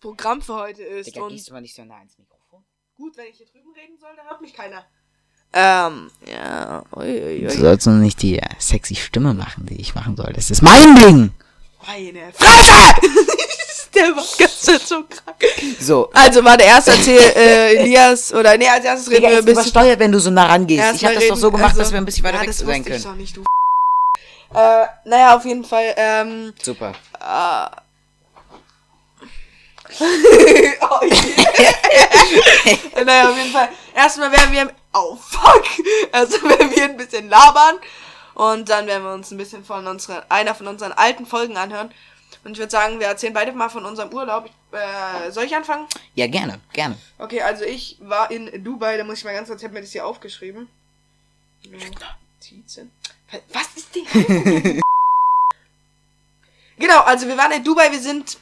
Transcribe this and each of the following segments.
Programm für heute ist Digga, und gehst du mal nicht so nah ins Mikrofon? gut, wenn ich hier drüben reden soll, dann hört mich keiner. Ähm, ja, ui, ui, Du sollst nur nicht die sexy Stimme machen, die ich machen soll. Das ist mein Ding! Meine Fresse! Der war gestern so krank. So. Also, warte, erst erzähl äh, Elias, oder nee, als erstes reden Digga, wir ein bisschen. übersteuert, wenn du so nah rangehst. Erst Ich hab das doch so gemacht, also- dass wir ein bisschen weiter ja, weg das sein wusste ich können. doch nicht, du äh, naja, auf jeden Fall, ähm, Super. äh, oh, je. naja, auf jeden Fall. Erstmal werden wir. Oh fuck! Also werden wir ein bisschen labern. Und dann werden wir uns ein bisschen von unseren, einer von unseren alten Folgen anhören. Und ich würde sagen, wir erzählen beide mal von unserem Urlaub. Ich, äh, soll ich anfangen? Ja, gerne, gerne. Okay, also ich war in Dubai, da muss ich mal ganz kurz, ich habe mir das hier aufgeschrieben. Notizen. Was ist denn? genau, also wir waren in Dubai, wir sind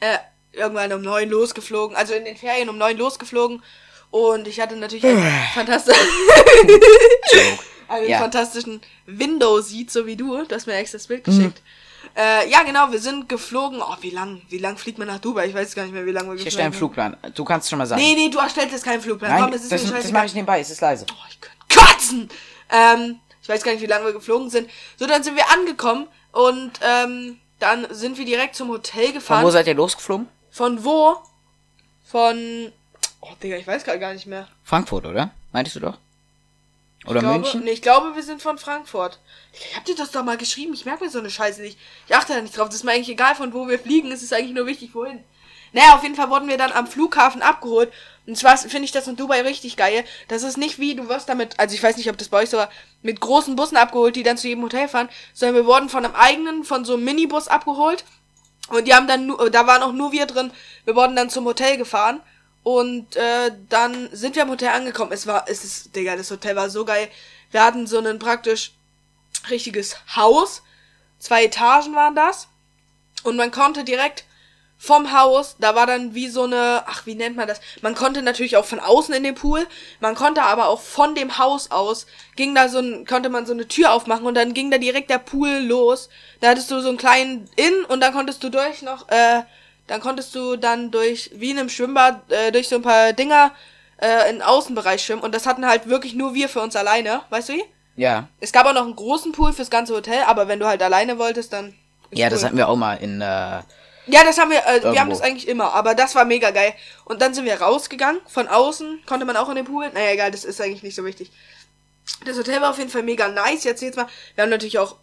äh, irgendwann um neun losgeflogen, also in den Ferien um neun losgeflogen. Und ich hatte natürlich einen fantastischen, einen Ja. fantastischen Window-Seat, so wie du. Du hast mir extra das Bild geschickt. Äh, ja, genau, wir sind geflogen. Oh, wie lang, wie lang fliegt man nach Dubai? Ich weiß gar nicht mehr, wie lange wir Ich geflogen erstelle einen Flugplan. Du kannst schon mal sagen. Nee, nee, du erstellst jetzt keinen Flugplan. Nein, Komm, es ist das, mir das scheißegal. mache ich nebenbei, es ist leise. Oh, ich könnte kotzen! Ähm, ich weiß gar nicht, wie lange wir geflogen sind. So, dann sind wir angekommen und ähm, dann sind wir direkt zum Hotel Von gefahren. wo seid ihr losgeflogen? Von wo? Von. Oh, Digga, ich weiß gerade gar nicht mehr. Frankfurt, oder? Meintest du doch? Oder ich glaube, München? Nee, ich glaube, wir sind von Frankfurt. Ich hab dir das doch mal geschrieben. Ich merke mir so eine Scheiße nicht. Ich achte da nicht drauf. Das ist mir eigentlich egal, von wo wir fliegen. Es ist eigentlich nur wichtig, wohin. Naja, auf jeden Fall wurden wir dann am Flughafen abgeholt. Und zwar finde ich das in Dubai richtig geil. Das ist nicht wie, du wirst damit, also ich weiß nicht, ob das bei euch so war, mit großen Bussen abgeholt, die dann zu jedem Hotel fahren, sondern wir wurden von einem eigenen, von so einem Minibus abgeholt. Und die haben dann nur, da waren auch nur wir drin. Wir wurden dann zum Hotel gefahren. Und äh, dann sind wir am Hotel angekommen. Es war, es ist, Digga, das Hotel war so geil. Wir hatten so ein praktisch richtiges Haus. Zwei Etagen waren das. Und man konnte direkt vom Haus, da war dann wie so eine, ach, wie nennt man das? Man konnte natürlich auch von außen in den Pool, man konnte aber auch von dem Haus aus, ging da so ein, konnte man so eine Tür aufmachen und dann ging da direkt der Pool los. Da hattest du so einen kleinen Inn und dann konntest du durch noch, äh, dann konntest du dann durch, wie in einem Schwimmbad, äh, durch so ein paar Dinger, äh, in den Außenbereich schwimmen und das hatten halt wirklich nur wir für uns alleine, weißt du wie? Ja. Es gab auch noch einen großen Pool fürs ganze Hotel, aber wenn du halt alleine wolltest, dann. Ja, das cool. hatten wir auch mal in, äh, Ja, das haben wir, äh, wir haben das eigentlich immer, aber das war mega geil. Und dann sind wir rausgegangen, von außen konnte man auch in den Pool. Naja, egal, das ist eigentlich nicht so wichtig. Das Hotel war auf jeden Fall mega nice. Jetzt jetzt mal, wir haben natürlich auch,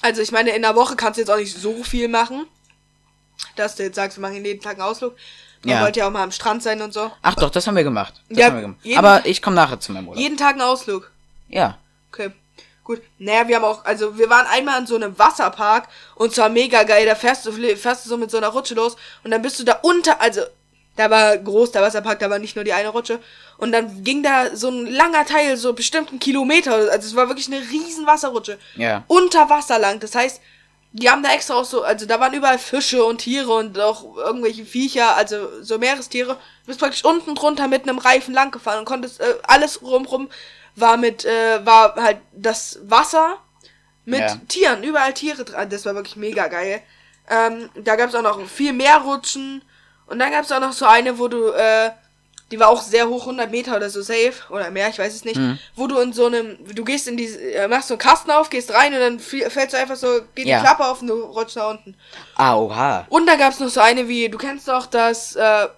also ich meine, in einer Woche kannst du jetzt auch nicht so viel machen, dass du jetzt sagst, wir machen jeden Tag einen Ausflug. Man Ja. wollte ja auch mal am Strand sein und so. ach doch, das haben wir gemacht. Das Ja, haben wir gemacht. Aber ich komme nachher zu meinem Urlaub. Jeden Tag einen Ausflug. Ja. Okay. Gut. Naja, wir haben auch, also wir waren einmal in so einem Wasserpark und zwar mega geil. Da fährst du, fährst du so mit so einer Rutsche los und dann bist du da unter, also da war groß der Wasserpark, da war nicht nur die eine Rutsche. Und dann ging da so ein langer Teil, so bestimmt einen Kilometer, also es war wirklich eine riesen Wasserrutsche. Ja. Unter Wasser lang. Das heißt, die haben da extra auch so, also da waren überall Fische und Tiere und auch irgendwelche Viecher, also so Meerestiere. Du bist praktisch unten drunter mit einem Reifen lang gefahren und konntest äh, alles rumrum war mit, äh, war halt das Wasser mit Ja. Tieren, überall Tiere dran. Das war wirklich mega geil. Ähm, da gab es auch noch viel mehr Rutschen. Und dann gab es auch noch so eine, wo du, äh, die war auch sehr hoch, 100 Meter oder so safe. Oder mehr, ich weiß es nicht. Wo du in so einem, du gehst in die, äh, machst so einen Kasten auf, gehst rein und dann fällst du einfach so, geht Ja. die Klappe auf und du rutschst nach unten. Ah, oha. Und dann gab's noch so eine wie, du kennst doch das, äh,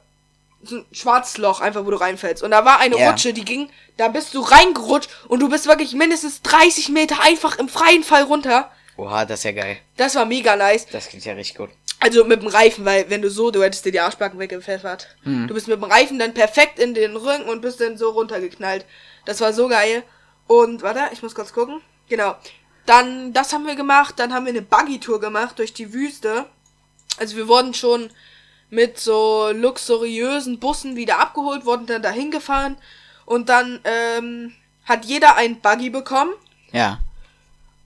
so ein schwarzes Loch, einfach wo du reinfällst. Und da war eine Ja. Rutsche, die ging, da bist du reingerutscht und du bist wirklich mindestens 30 Meter einfach im freien Fall runter. Oha, das ist ja geil. Das war mega nice. Das klingt ja richtig gut. Also mit dem Reifen, weil wenn du so, du hättest dir die Arschbacken weggepfeffert. Du bist mit dem Reifen dann perfekt in den Rücken und bist dann so runtergeknallt. Das war so geil. Und, warte, ich muss kurz gucken. Genau. Dann, das haben wir gemacht. Dann haben wir eine Buggy-Tour gemacht durch die Wüste. Also wir wurden schon mit so luxuriösen Bussen wieder abgeholt, wurden dann dahin gefahren. Und dann ähm, hat jeder ein Buggy bekommen. Ja.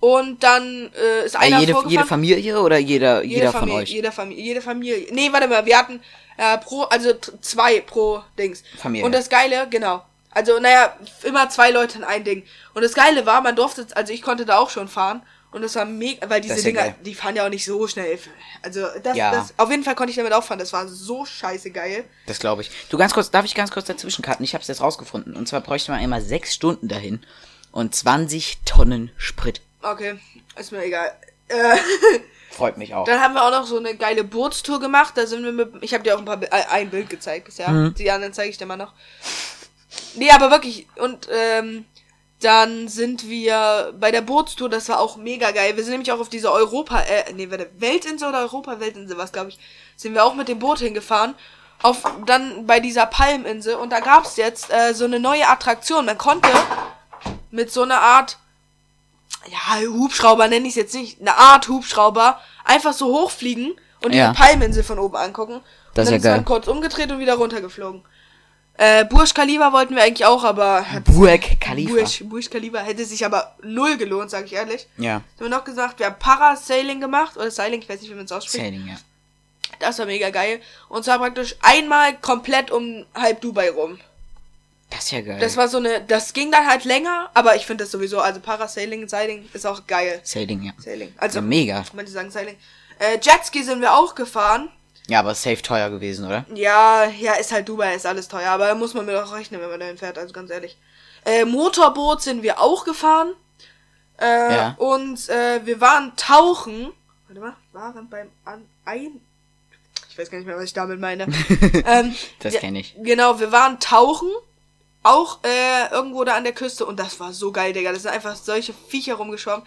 Und dann äh, ist Äh, einer jede, vorgefahren. jede Familie oder jeder, Jede jeder von Familie, euch? Jeder Familie, jede Familie. Nee, warte mal, wir hatten äh, pro, also zwei pro Dings. Familie. Und das Geile, genau. Also, naja, immer zwei Leute in ein Ding. Und das Geile war, man durfte, also ich konnte da auch schon fahren. Und das war mega, weil diese Dinger, geil. die fahren ja auch nicht so schnell. Also, das, Ja. das, auf jeden Fall konnte ich damit auch fahren. Das war so scheiße geil. Das glaube ich. Du ganz kurz, darf ich ganz kurz dazwischen cutten? Ich habe es jetzt rausgefunden. Und zwar bräuchte man einmal sechs Stunden dahin und 20 Tonnen Sprit. Okay, ist mir egal. Äh, Freut mich auch. Dann haben wir auch noch so eine geile Bootstour gemacht. Da sind wir mit. Ich habe dir auch ein paar äh, ein Bild gezeigt bisher. Mhm. Die anderen zeige ich dir mal noch. Nee, aber wirklich. Und ähm, dann sind wir bei der Bootstour. Das war auch mega geil. Wir sind nämlich auch auf diese Europa. Äh, nee, Weltinsel oder Europa Weltinsel, was glaube ich. Sind wir auch mit dem Boot hingefahren. Auf dann bei dieser Palminsel. Und da gab's jetzt äh, so eine neue Attraktion. Man konnte mit so einer Art ja, Hubschrauber nenne ich es jetzt nicht, eine Art Hubschrauber, einfach so hochfliegen und Ja. die Palminsel von oben angucken. Das ist und dann ja ist geil. man kurz umgedreht und wieder runtergeflogen. Äh, Burj Khalifa wollten wir eigentlich auch, aber Burj Khalifa. Burj, Burj Khalifa hätte sich aber null gelohnt, sag ich ehrlich. Ja. Haben wir noch gesagt, wir haben Parasailing gemacht, oder Sailing, ich weiß nicht, wie man es ausspricht. Sailing, ja. Das war mega geil. Und zwar praktisch einmal komplett um halb Dubai rum. Das ist ja geil. Das war so eine, das ging dann halt länger, aber ich finde das sowieso, also Parasailing, Sailing ist auch geil. Sailing, ja. Sailing. Also, ja, mega. manche sagen Sailing. Äh, Jetski sind wir auch gefahren. Ja, aber safe teuer gewesen, oder? Ja, ja, ist halt Dubai, ist alles teuer, aber muss man mir doch rechnen, wenn man dahin fährt, also ganz ehrlich. Äh, Motorboot sind wir auch gefahren. Äh, Ja. und äh, wir waren tauchen. Warte mal, waren beim An ein. Ich weiß gar nicht mehr, was ich damit meine. ähm, Das ja, kenn ich. Genau, wir waren tauchen. Auch äh, irgendwo da an der Küste und das war so geil, Digga. Das sind einfach solche Viecher rumgeschwommen.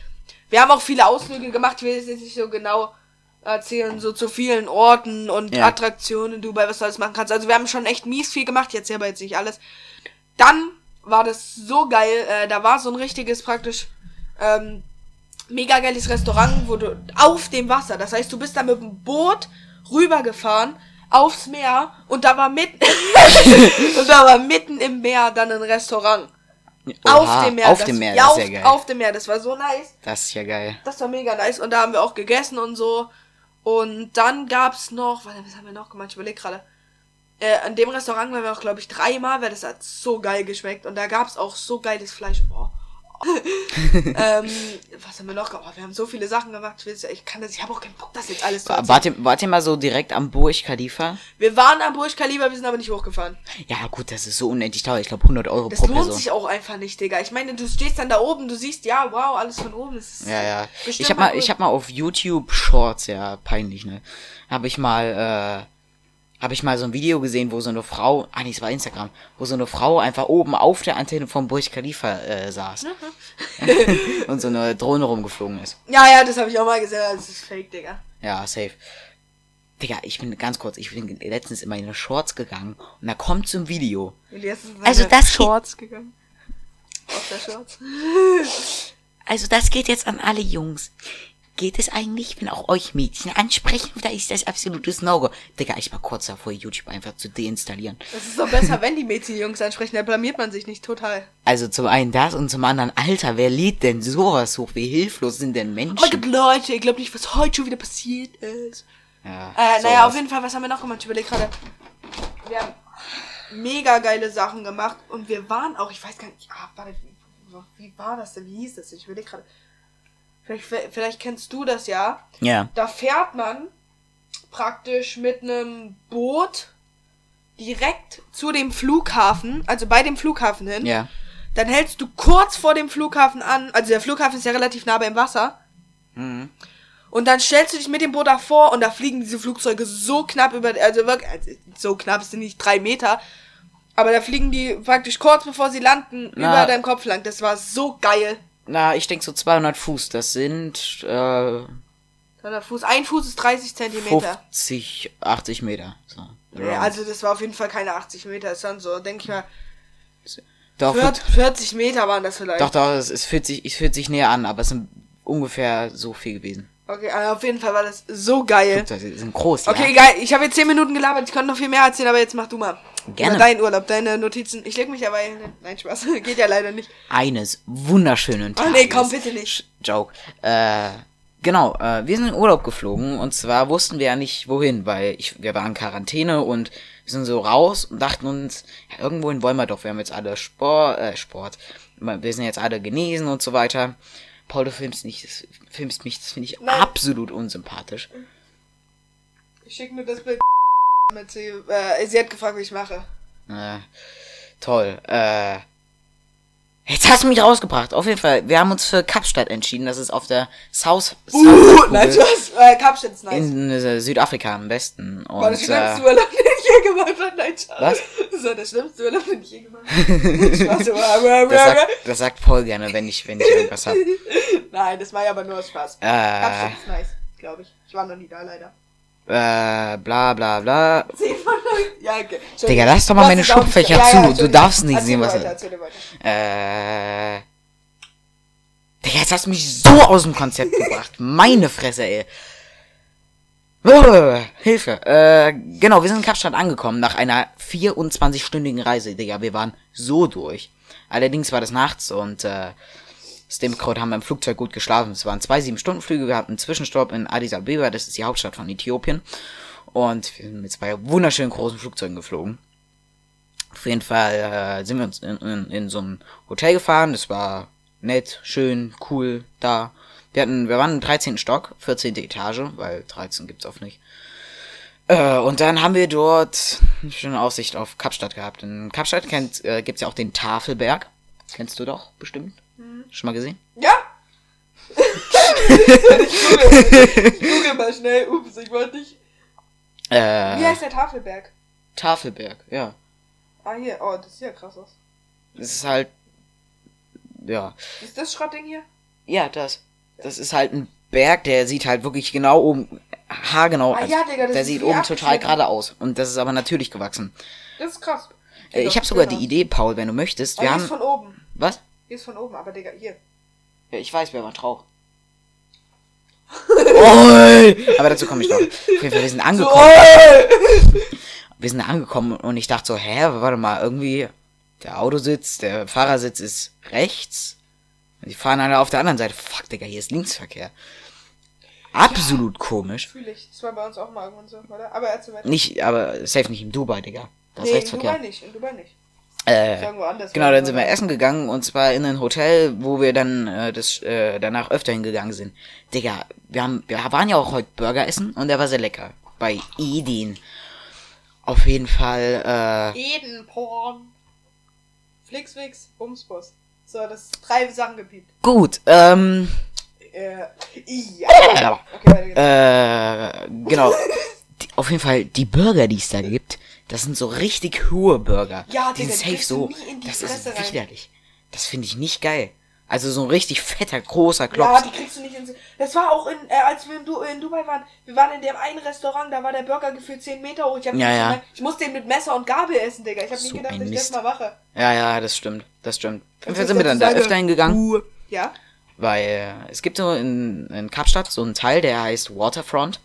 wir haben auch viele Ausflüge gemacht. Ich will es jetzt nicht so genau erzählen, so zu vielen Orten und Ja. Attraktionen in Dubai, was du alles machen kannst. Also wir haben schon echt mies viel gemacht. Jetzt aber jetzt nicht alles. Dann war das so geil. Äh, da war so ein richtiges praktisch ähm, mega geiles Restaurant, wo du auf dem Wasser. Das heißt, du bist da mit dem Boot rübergefahren aufs Meer und da war mitten und da war mitten im Meer dann ein Restaurant. Oha, auf dem Meer. Auf das, dem Meer, ja, das ist ja geil. auf dem Meer. Das war so nice. das ist ja geil. Das war mega nice. Und da haben wir auch gegessen und so. Und dann gab's noch, warte, was haben wir noch gemacht? Ich überleg gerade. Äh, an dem Restaurant waren wir auch, glaube ich, dreimal, weil das hat so geil geschmeckt. Und da gab's auch so geiles Fleisch. Boah. ähm, was haben wir noch gemacht? Wir haben so viele Sachen gemacht. Ich, kann das, ich habe auch keinen Bock, das jetzt alles zu erzählen. Wart ihr, wart ihr mal so direkt am Burj Khalifa? Wir waren am Burj Khalifa, wir sind aber nicht hochgefahren. Ja, gut, das ist so unendlich teuer. Ich glaube 100 Euro Das pro lohnt Person. sich auch einfach nicht, Digga. Ich meine, du stehst dann da oben, du siehst, ja, wow, alles von oben. Das ist Ja, ja. Ich hab mal, ich hab mal auf YouTube Shorts, ja, peinlich, ne? Habe ich mal, äh, habe ich mal so ein Video gesehen, wo so eine Frau, ah nee, es war Instagram, wo so eine Frau einfach oben auf der Antenne vom Burj Khalifa äh, saß. und so eine Drohne rumgeflogen ist. Ja, ja, das habe ich auch mal gesehen. Das ist fake, Digga. Ja, safe. Digga, ich bin ganz kurz, ich bin letztens in meine Shorts gegangen und da kommt so ein Video. Elias ist in Also das Shorts gegangen. Auf der Shorts. Also das geht jetzt an alle Jungs. Geht es eigentlich, wenn auch euch Mädchen ansprechen, oder ist das absolutes No-Go? Digga, ich war kurz davor, YouTube einfach zu deinstallieren. Das ist doch besser, wenn die Mädchen die Jungs ansprechen, da blamiert man sich nicht total. Also zum einen das und zum anderen, Alter, wer lädt denn sowas hoch? Wie hilflos sind denn Oh mein Menschen? Gott, Leute, ihr glaubt nicht, was heute schon wieder passiert ist. Ja, Äh, naja, auf jeden Fall, was haben wir noch gemacht? Ich überleg gerade. Wir haben, mega geile Sachen gemacht und wir waren auch, ich weiß gar nicht, ah, warte, wie, war das denn? Wie hieß das denn? Ich will gerade. Vielleicht, vielleicht kennst du das ja. Ja. Da fährt man praktisch mit einem Boot direkt zu dem Flughafen, also bei dem Flughafen hin. Ja. Dann hältst du kurz vor dem Flughafen an, also der Flughafen ist ja relativ nah beim Wasser. Mhm. Und dann stellst du dich mit dem Boot davor und da fliegen diese Flugzeuge so knapp über, also wirklich, also so knapp sind nicht drei Meter, aber da fliegen die praktisch kurz bevor sie landen Na. über deinem Kopf lang. Das war so geil. Na, ich denke so 200 Fuß. Das sind äh, 200 Fuß, ein Fuß ist 30 Zentimeter. 50, 80 Meter. So. Ja, also das war auf jeden Fall keine 80 Meter, das waren so, denke ich mal, doch, 40, 40 Meter waren das vielleicht. doch, doch, es, es, fühlt sich, es fühlt sich näher an, aber es sind ungefähr so viel gewesen. Okay, also auf jeden Fall war das so geil. Das sind groß, Okay, ja. egal, ich habe jetzt 10 Minuten gelabert, ich konnte noch viel mehr erzählen, aber jetzt mach du mal. Gerne. Über deinen Urlaub, deine Notizen. Ich leg mich aber hin. Nein, Spaß. Geht ja leider nicht. Eines wunderschönen Oh Tages. nee, komm bitte nicht. Joke. Äh, genau, äh, wir sind in Urlaub geflogen und zwar wussten wir ja nicht wohin, weil ich, wir waren in Quarantäne und wir sind so raus und dachten uns, ja, irgendwohin wollen wir doch. Wir haben jetzt alle Sport, äh, Sport. Wir sind jetzt alle genesen und so weiter. Paul, du filmst nicht, das, filmst mich, das finde ich Nein. absolut unsympathisch. Ich schicke mir das Bild mit sie. Äh, sie hat gefragt, wie ich mache. Äh, toll. Äh, jetzt hast du mich rausgebracht. Auf jeden Fall, wir haben uns für Kapstadt entschieden. Das ist auf der South, Uh, South nein, Spaß. Äh, Kapstadt ist nice. in äh, Südafrika am besten. Und, war das schlimmste äh, Urlaub, den ich je gemacht habe. Nein, Spaß. Was? Das war der schlimmste Urlaub, den ich je gemacht habe. Das, sagt, das sagt Paul gerne, wenn ich, wenn ich irgendwas hab. Nein, das war ja aber nur aus Spaß. Äh, Kapstadt ist nice, glaube ich. Ich war noch nie da, leider. Äh, bla bla bla. 10 von 9. Ja, okay. Digga, lass doch mal meine Schlupflöcher Ja, ja, zu. Du darfst nicht Erzähl sehen, was er- weiter. Äh. Digga, jetzt hast du mich so aus dem Konzept gebracht. Meine Fresse, ey. Oh, Hilfe. Äh, genau, wir sind in Kapstadt angekommen nach einer 24-stündigen Reise, Digga. Wir waren so durch. Allerdings war das nachts und äh, Stimkrot haben wir im Flugzeug gut geschlafen. Es waren zwei 7-Stunden-Flüge. Wir hatten einen Zwischenstopp in Addis Abeba, das ist die Hauptstadt von Äthiopien. Und wir sind mit zwei wunderschönen großen Flugzeugen geflogen. Auf jeden Fall äh, sind wir uns in, in, in so ein Hotel gefahren. Das war nett, schön, cool, da. Wir hatten, wir waren im 13. Stock, 14. Etage, weil 13 gibt's oft nicht. Äh, und dann haben wir dort eine schöne Aussicht auf Kapstadt gehabt. In Kapstadt kennt, äh, gibt's ja auch den Tafelberg. Kennst du doch, bestimmt. Schon mal gesehen? Ja? ich google, ich google mal schnell. Ups, ich wollte nicht. Wie Äh, heißt der Tafelberg? Tafelberg, ja. Ah, hier. Oh, das sieht ja krass aus. Das ist halt, ja. Ist das Schrottding hier? Ja, das. Das ist halt ein Berg, der sieht halt wirklich genau oben, haargenau, Ah, ja, Digga, das der ist sieht wie oben total gerade aus. Und das ist aber natürlich gewachsen. Das ist krass. Äh, ich habe sogar die Idee, Paul, wenn du möchtest. Oh, Wir hier haben. von oben. Was? Hier ist von oben, aber Digga, hier. Ja, ich weiß, wer war Trauch. Oi! Aber dazu komme ich noch. Auf jeden Fall, wir sind angekommen. Wir sind angekommen und ich dachte so, hä, warte mal, irgendwie, der Autositz, der Fahrersitz ist rechts. Und die fahren alle auf der anderen Seite. Fuck, Digga, hier ist Linksverkehr. Absolut komisch. Fühle ich. Das war bei uns auch mal irgendwann so, oder? Aber erzähl weiter. Nicht, aber safe nicht in Dubai, Digga. Das ist nee, in Rechtsverkehr. Dubai nicht. In Dubai nicht. Äh. Genau, dann sind wir essen gegangen und zwar in ein Hotel, wo wir dann äh, das äh, danach öfter hingegangen sind. Digga, wir haben wir waren ja auch heute Burger essen und der war sehr lecker bei Edin. Auf jeden Fall äh Edenporn. Flixwix, Bumsbus. So, das ist drei Sachen gepiept. gut, ähm Äh, ja. Okay, äh genau. Die, auf jeden Fall die Burger, die es da gibt, das sind so richtig hohe Burger. Ja, die Digga, sind die safe so. nie in die Das ist Fresse rein. widerlich. Das finde ich nicht geil. Also so ein richtig fetter großer Ja, Klops. die kriegst du nicht ins. Das war auch in, äh, als wir in, du in Dubai waren. Wir waren in dem einen Restaurant, da war der Burger gefühlt 10 Meter hoch. Ich, hab Ja, ja. gemeint, ich musste den mit Messer und Gabel essen, Digga. Ich hab nicht So gedacht, ein dass ich das mal mache. Ja, ja, das stimmt. Das stimmt. Ich sind wir dann da öfter hingegangen. Ja? Weil äh, es gibt so in, in Kapstadt so einen Teil, der heißt Waterfront.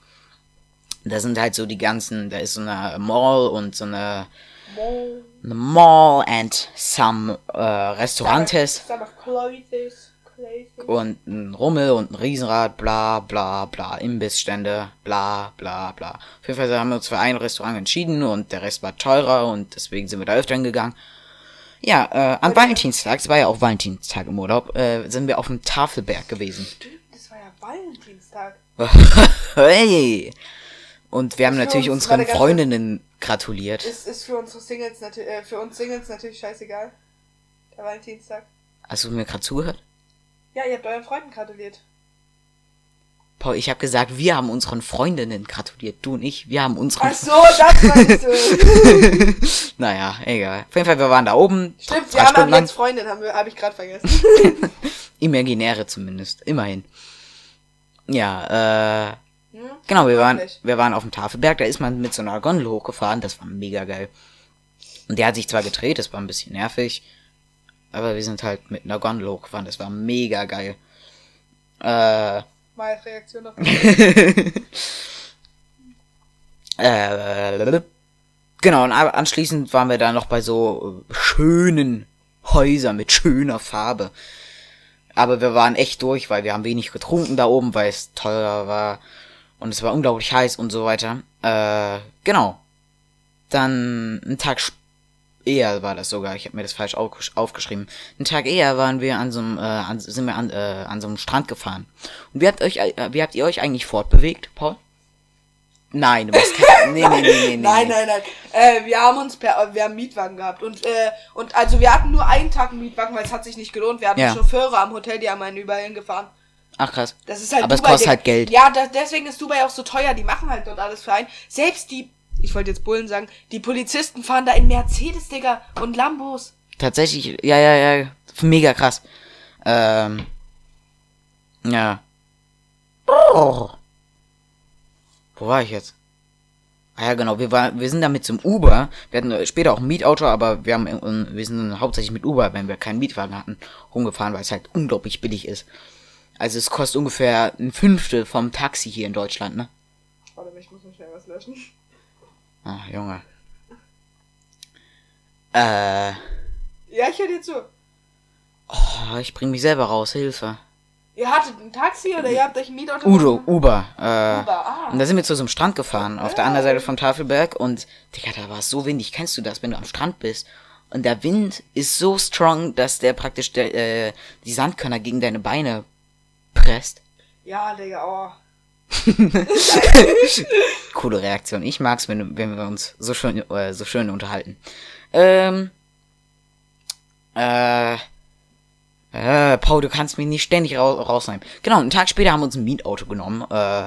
Da sind halt so die ganzen, da ist so eine Mall und so eine, Mo. eine Mall and some äh, Restaurantes. Some of clothes. und ein Rummel und ein Riesenrad, bla bla bla, Imbissstände, bla bla bla. Auf jeden Fall haben wir uns für ein Restaurant entschieden und der Rest war teurer und deswegen sind wir da öfter hingegangen. Ja, äh, am Valentinstag, es war ja auch Valentinstag im Urlaub, äh, sind wir auf dem Tafelberg gewesen. Stimmt, das war ja Valentinstag. hey! Und wir haben Für natürlich uns unseren Freundinnen gratuliert. Ist, ist für unsere Singles natürlich, äh, für uns Singles natürlich scheißegal. Der Valentinstag. Hast du mir gerade zugehört? Ja, ihr habt euren Freunden gratuliert. Paul, ich habe gesagt, wir haben unseren Freundinnen gratuliert. Du und ich, wir haben unseren... Ach so, das meinst du. Naja, egal. Auf jeden Fall, wir waren da oben. Stimmt, wir haben jetzt Freundin, habe ich gerade vergessen. Imaginäre zumindest, immerhin. Ja, äh, Hm? genau, wir waren, wir waren auf dem Tafelberg, da ist man mit so einer Gondel hochgefahren, das war mega geil. Und der hat sich zwar gedreht, das war ein bisschen nervig, aber wir sind halt mit einer Gondel hochgefahren, das war mega geil. Äh, als Reaktion auf äh, genau, und anschließend waren wir da noch bei so äh, schönen Häusern mit schöner Farbe. Aber wir waren echt durch, weil wir haben wenig getrunken da oben, weil es teuer war. Und es war unglaublich heiß und so weiter. Äh, genau. Dann einen Tag eher war das sogar. Ich habe mir das falsch aufgesch- aufgeschrieben. Einen Tag eher waren wir an so einem, äh, an, sind wir an, äh, an so einem Strand gefahren. Und wie habt euch, äh, wie habt ihr euch eigentlich fortbewegt, Paul? Nein, du bist kein, nee, nee, nee, nee, nee. Nein, nein, nein. Äh, wir haben uns per, wir haben Mietwagen gehabt und äh, und also wir hatten nur einen Tag einen Mietwagen, weil es hat sich nicht gelohnt. Wir hatten Ja. Chauffeure am Hotel, die haben einen überall hingefahren. Ach krass. Das ist halt Aber es Dubai, kostet Digga. halt Geld. Ja, da, deswegen ist Dubai auch so teuer. Die machen halt dort alles für einen. Selbst die, ich wollte jetzt Bullen sagen, die Polizisten fahren da in Mercedes, Digga, und Lambos. Tatsächlich, ja, ja, ja, mega krass. Ähm, ja. Oh. Wo war ich jetzt? Ah ja, genau, wir, war, wir sind da mit zum Uber. Wir hatten später auch ein Mietauto, aber wir, haben, äh, wir sind hauptsächlich mit Uber, wenn wir keinen Mietwagen hatten, rumgefahren, weil es halt unglaublich billig ist. Also es kostet ungefähr ein Fünftel vom Taxi hier in Deutschland, ne? Warte, ich muss mal schnell was löschen. Ah, Junge. Äh, Ja, ich höre dir zu. oh, ich bring mich selber raus, Hilfe. Ihr hattet ein Taxi oder ihr habt euch ein Mietauto Udo? Uber. Äh, Uber, ah. Und da sind wir zu so einem Strand gefahren, auf der anderen Seite vom Tafelberg. Und, Digga, da war es so windig. Kennst du das, wenn du am Strand bist? Und der Wind ist so strong, dass der praktisch der, äh, die Sandkörner gegen deine Beine presst. Ja, Digga, oh. Coole Reaktion. Ich mag's, wenn, wenn wir uns so schön, äh, so schön unterhalten. Ähm. Äh. Äh, Paul, du kannst mich nicht ständig ra rausnehmen. Genau, einen Tag später haben wir uns ein Mietauto genommen. Äh.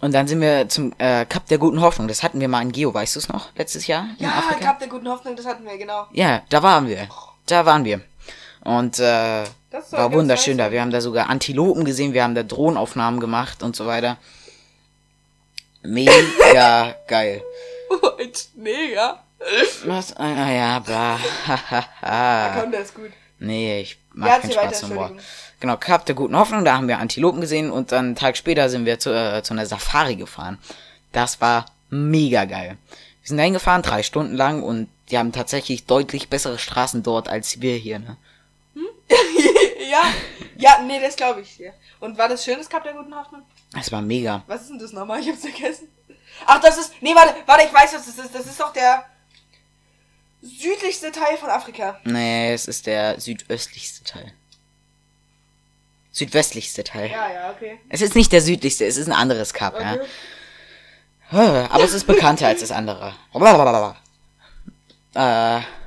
Und dann sind wir zum äh, Kap der guten Hoffnung. Das hatten wir mal in Geo, weißt du es noch? Letztes Jahr Ja, Afrika. Kap der guten Hoffnung, das hatten wir, genau. Ja, da waren wir. Da waren wir. Und äh, war wunderschön nice. da. Wir haben da sogar Antilopen gesehen, wir haben da Drohnenaufnahmen gemacht und so weiter. Mega geil. Oh, mega. Was? Ah ja, bla. Ja, komm, der ist gut. nee, ich mag Ja, keinen Spaß im Wort. Genau, Kap der guten Hoffnung, da haben wir Antilopen gesehen und dann einen Tag später sind wir zu, äh, zu einer Safari gefahren. Das war mega geil. Wir sind da hingefahren, drei Stunden lang und die haben tatsächlich deutlich bessere Straßen dort als wir hier, ne? ja, ja, nee, das glaube ich dir. Und war das schönes Kap der guten Hoffnung? Es war mega. Was ist denn das nochmal? Ich hab's vergessen. Ach, das ist. Nee, warte, warte, ich weiß, was das ist. Das ist doch der südlichste Teil von Afrika. Nee, es ist der südöstlichste Teil. Südwestlichste Teil. Ja, ja, okay. Es ist nicht der südlichste, es ist ein anderes Kap, okay. ja. Aber es ist bekannter als das andere. Blablabla. Äh.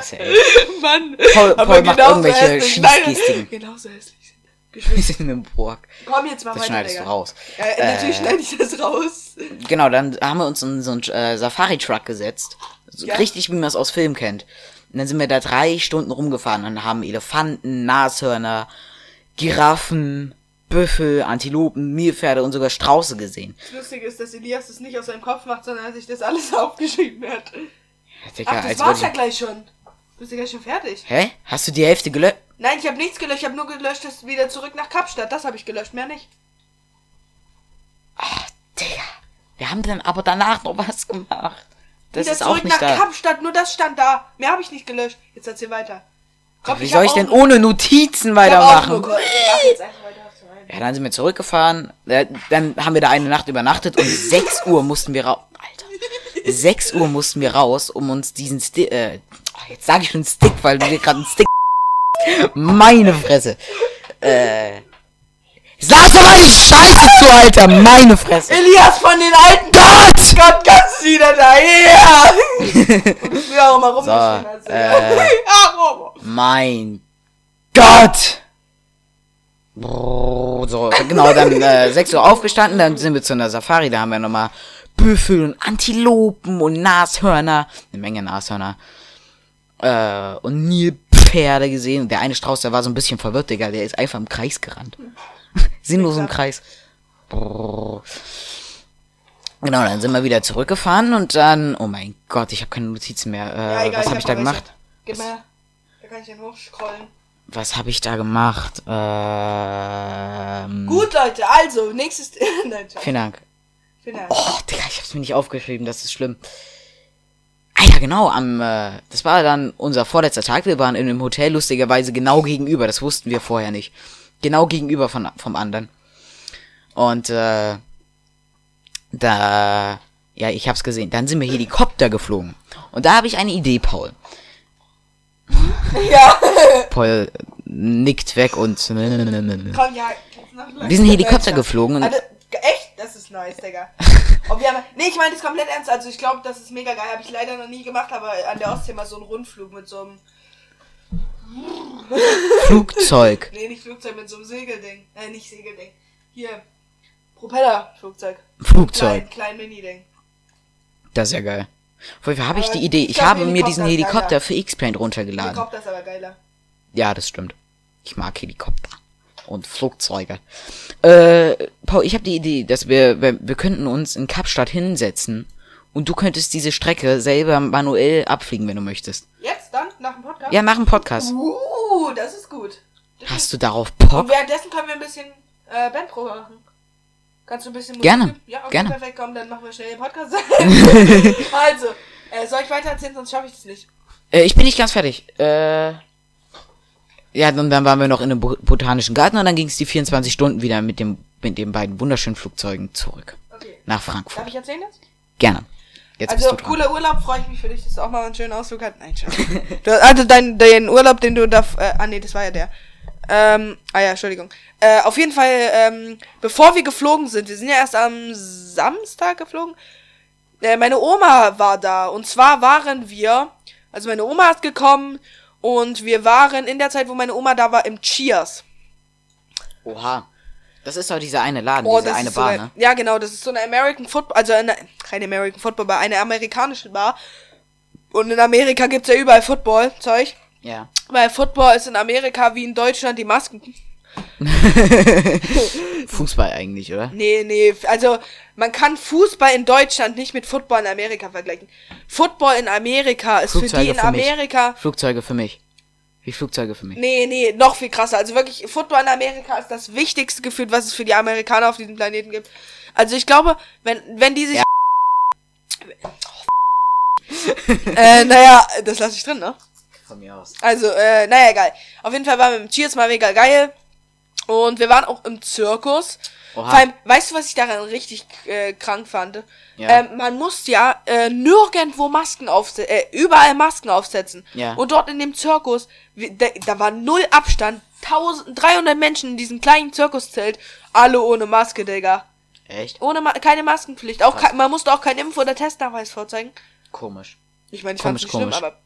Fresse, ey. Mann. Paul- aber Paul macht irgendwelche Schießgestiken. Genauso hässlich sind. Wir sind im Burg. Komm jetzt mal Das weiter, schneidest Digga. du raus. Äh, natürlich Äh. schneide ich das raus. Genau, dann haben wir uns in so einen äh, Safari-Truck gesetzt. So Ja. Richtig, wie man es aus Filmen kennt. Und dann sind wir da drei Stunden rumgefahren und haben Elefanten, Nashörner, Giraffen, Büffel, Antilopen, Nilpferde und sogar Strauße gesehen. Das Lustige ist, dass Elias das nicht aus seinem Kopf macht, sondern er sich das alles aufgeschrieben hat. Ja, Digga, Ach, das war's ja ich... gleich schon. Bist du gleich schon fertig? Hä? Hast du die Hälfte gelöscht? Nein, ich habe nichts gelöscht. Ich habe nur gelöscht, das wieder zurück nach Kapstadt. Das habe ich gelöscht, mehr nicht. Digga. Wir haben dann aber danach noch was gemacht. Das wieder ist auch zurück nicht nach da. Kapstadt. Nur das stand da. Mehr habe ich nicht gelöscht. Jetzt erzähl weiter. Komm, Wie ich soll ich auch denn ohne Notizen auch weitermachen? Ja, dann sind wir zurückgefahren. Dann haben wir da eine Nacht übernachtet und 6 Uhr mussten wir raus. Alter. 6 Uhr mussten wir raus, um uns diesen Stick. Äh, jetzt sage ich schon Stick, weil du dir gerade einen Stick. Meine Fresse. Äh. Sag doch mal die Scheiße zu, Alter! Meine Fresse! Elias von den alten Gott! Gott, ganz wieder daher! Will auch mal So, als äh. Ja. Mein Gott! So, genau, dann äh, 6 Uhr aufgestanden, dann sind wir zu einer Safari, da haben wir nochmal Büffel und Antilopen und Nashörner, eine Menge Nashörner, äh, und Nilpferde gesehen. Der eine Strauß, der war so ein bisschen verwirrt, Digga, der ist einfach im Kreis gerannt. Sinnlos im Kreis. Brrr. Genau, dann sind wir wieder zurückgefahren und dann, oh mein Gott, ich habe keine Notizen mehr. Äh, Ja, egal, was habe ich da hab noch welche. gemacht? Gib mal. Da kann ich den hochscrollen. Was habe ich da gemacht? Ähm, Gut, Leute, also, nächstes. Nein. Vielen Dank. Vielen Dank. Oh, Digga, ich hab's mir nicht aufgeschrieben, das ist schlimm. Ah ja, genau, am, äh, das war dann unser vorletzter Tag. Wir waren in einem Hotel, lustigerweise genau gegenüber. Das wussten wir vorher nicht. Genau gegenüber von, vom anderen. Und, äh, da, ja, ich hab's gesehen. Dann sind wir Helikopter geflogen. Und da habe ich eine Idee, Paul. Ja, Paul nickt weg und, komm, ja. wir sind Helikopter geflogen und, Also, echt? Das ist nice, Digga. Und wir haben, nee, ich meine das komplett ernst. Also ich glaube, das ist mega geil. Habe ich leider noch nie gemacht, aber an der Ostsee mal so einen Rundflug mit so einem, Flugzeug. nee, nicht Flugzeug, mit so einem Segelding. Äh, nicht Segelding. Hier, Propellerflugzeug. Flugzeug. Klein, klein Mini-Ding. Das ist ja geil. Fall habe ich die Idee. ich Ich habe mir diesen Helikopter für X-Plane runtergeladen. Helikopter ist aber geiler. Ja, das stimmt. Ich mag Helikopter und Flugzeuge. Äh, Paul, ich habe die Idee, dass wir, wir, wir könnten uns in Kapstadt hinsetzen und du könntest diese Strecke selber manuell abfliegen, wenn du möchtest. Jetzt, dann, nach dem Podcast? Ja, nach dem Podcast. Uh, das ist gut. Das Hast du darauf Bock? Und währenddessen können wir ein bisschen äh, Bandprobe machen. Kannst du ein bisschen Musik Gerne? Ja, okay, gerne. perfekt, komm, dann machen wir schnell den Podcast. also, äh, soll ich weiter erzählen, sonst schaffe ich das nicht. Äh, ich bin nicht ganz fertig. Äh, ja, und dann waren wir noch in einem Bo- botanischen Garten und dann ging es die 24 Stunden wieder mit dem mit den beiden wunderschönen Flugzeugen zurück Okay. nach Frankfurt. Darf ich erzählen jetzt? Gerne. Jetzt Also, cooler Urlaub, freue ich mich für dich, dass du auch mal einen schönen Ausflug hast. Nein, du, also, dein, dein Urlaub, den du da, äh, ah, nee, das war ja der. Ähm, ah ja, Entschuldigung. Äh, auf jeden Fall, ähm, bevor wir geflogen sind, wir sind ja erst am Samstag geflogen, äh, meine Oma war da. Und zwar waren wir, also meine Oma ist gekommen und wir waren in der Zeit, wo meine Oma da war, im Cheers. Oha. Das ist doch dieser eine Laden, Oh, diese eine so Bar, eine, ne? Ja, genau, das ist so eine American Football, also eine, keine American Football Bar, eine amerikanische Bar. Und in Amerika gibt's ja überall Football-Zeug. Ja. Weil Football ist in Amerika wie in Deutschland die Masken. Fußball eigentlich, oder? Nee, nee, also man kann Fußball in Deutschland nicht mit Football in Amerika vergleichen. Football in Amerika ist für die Flugzeuge in für mich. Amerika. Flugzeuge für mich. Wie Flugzeuge für mich. Nee, nee, noch viel krasser. Also wirklich, Football in Amerika ist das wichtigste Gefühl, was es für die Amerikaner auf diesem Planeten gibt. Also ich glaube, wenn, wenn die sich. Ja. äh, naja, das lasse ich drin, ne? Von mir aus. Also, äh, naja, egal. Auf jeden Fall waren wir im Cheers mal mega geil. Und wir waren auch im Zirkus. Oha. Vor allem, weißt du, was ich daran richtig äh, krank fand? Ja. Ähm, man muss ja äh, nirgendwo Masken aufsetzen, äh, überall Masken aufsetzen. Ja. Und dort in dem Zirkus, da, da war null Abstand. 1300 Menschen in diesem kleinen Zirkuszelt, alle ohne Maske, Digga. Echt? Ohne Ma keine Maskenpflicht. Auch kein, man musste auch keinen Impf- oder Testnachweis vorzeigen. Komisch. Ich meine, ich Komisch, fand's nicht schlimm, komisch. aber.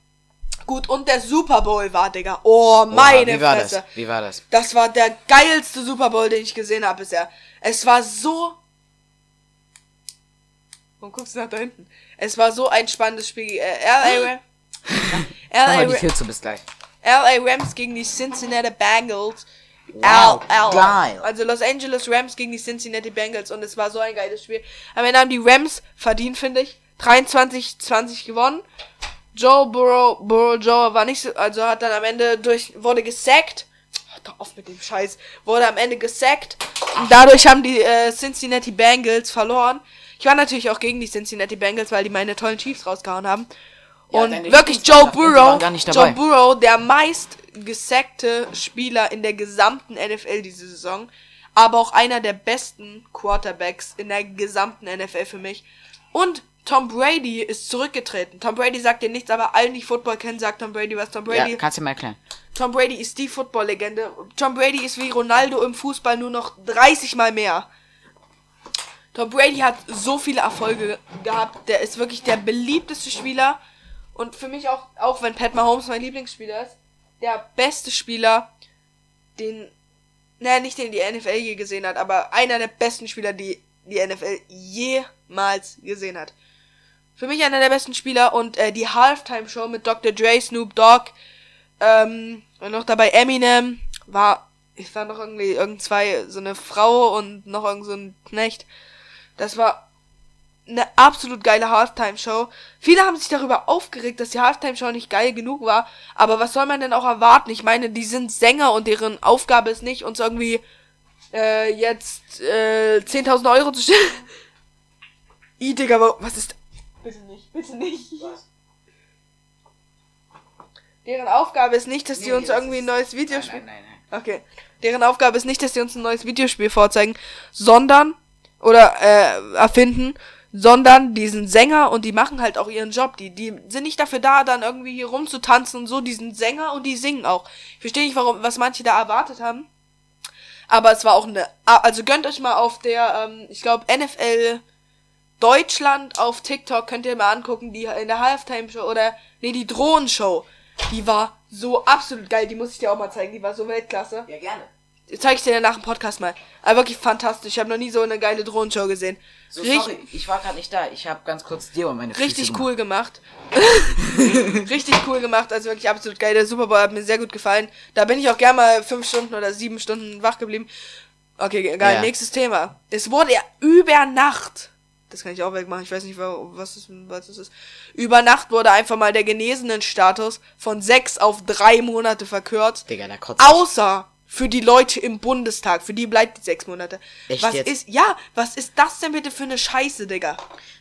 Gut, und der Super Bowl war, Digga. Oh, meine Oha, wie war Fresse. das? Wie war das? Das war der geilste Super Bowl, den ich gesehen habe bisher. Es war so. Warum guckst du nach da hinten? Es war so ein spannendes Spiel. Äh, LA, LA. LA Rams gegen die Cincinnati Bengals. Wow, L, L. geil. Also Los Angeles Rams gegen die Cincinnati Bengals und es war so ein geiles Spiel. Am Ende haben die Rams verdient, finde ich. 23-20 gewonnen. Joe Burrow, Burrow Joe war nicht so, also hat dann am Ende durch, wurde gesackt. Hör doch auf mit dem Scheiß. Wurde am Ende gesackt. Und dadurch haben die äh, Cincinnati Bengals verloren. Ich war natürlich auch gegen die Cincinnati Bengals, weil die meine tollen Chiefs rausgehauen haben. Ja, Und wirklich Joe Burrow. Joe Burrow, der meist gesackte Spieler in der gesamten NFL diese Saison, aber auch einer der besten Quarterbacks in der gesamten NFL für mich. Und Tom Brady ist zurückgetreten. Tom Brady sagt dir nichts, aber allen, die Football kennen, sagt Tom Brady was. Tom Brady, Ja, kannst du mal erklären. Tom Brady ist die Football-Legende. Tom Brady ist wie Ronaldo im Fußball nur noch 30 mal mehr. Tom Brady hat so viele Erfolge gehabt. Der ist wirklich der beliebteste Spieler. Und für mich auch, auch wenn Pat Mahomes mein Lieblingsspieler ist, der beste Spieler, den, naja, nicht den die NFL je gesehen hat, aber einer der besten Spieler, die die NFL jemals gesehen hat. Für mich einer der besten Spieler und äh, die Halftime-Show mit Dr. Dre, Snoop Dogg, ähm, und noch dabei Eminem war, ich war noch irgendwie irgend zwei, so eine Frau und noch irgend so ein Knecht. Das war eine absolut geile Halftime-Show. Viele haben sich darüber aufgeregt, dass die Halftime-Show nicht geil genug war. Aber was soll man denn auch erwarten? Ich meine, die sind Sänger und deren Aufgabe ist nicht, uns irgendwie äh, jetzt äh, 10.000 Euro zu stellen. I, Digga, wa- was ist... Bitte nicht, bitte nicht. Deren Aufgabe ist nicht, dass die uns irgendwie ein neues Videospiel... Nein, nein, nein. Okay. Deren Aufgabe ist nicht, dass sie uns ein neues Videospiel vorzeigen, sondern oder äh, erfinden, sondern die sind Sänger und die machen halt auch ihren Job. Die, die sind nicht dafür da, dann irgendwie hier rumzutanzen und so. Die sind Sänger und die singen auch. Ich verstehe nicht, warum, was manche da erwartet haben. Aber es war auch eine. Also gönnt euch mal auf der, ähm, ich glaube, NFL Deutschland auf TikTok könnt ihr mal angucken, die in der Halftime Show oder nee, die Drohenshow. Die war so absolut geil, die muss ich dir auch mal zeigen, die war so Weltklasse. Ja, gerne. Zeig ich dir nach dem Podcast mal. Aber wirklich fantastisch. Ich habe noch nie so eine geile Drohnenshow gesehen. So, Richt- sorry, ich war gerade nicht da. Ich habe ganz kurz dir um meine Füße Richtig gemacht. cool gemacht. richtig cool gemacht. Also wirklich absolut geil. Der Super Bowl hat mir sehr gut gefallen. Da bin ich auch gerne mal fünf Stunden oder sieben Stunden wach geblieben. Okay, geil. Ja. Nächstes Thema. Es wurde ja über Nacht. Das kann ich auch wegmachen. Ich weiß nicht, wa- was das, was das ist. Über Nacht wurde einfach mal der genesenen Status von sechs auf drei Monate verkürzt. Digga, da kotzt. Außer für die Leute im Bundestag. Für die bleibt die sechs Monate. Echt was jetzt? ist, ja, was ist das denn bitte für eine Scheiße, Digga?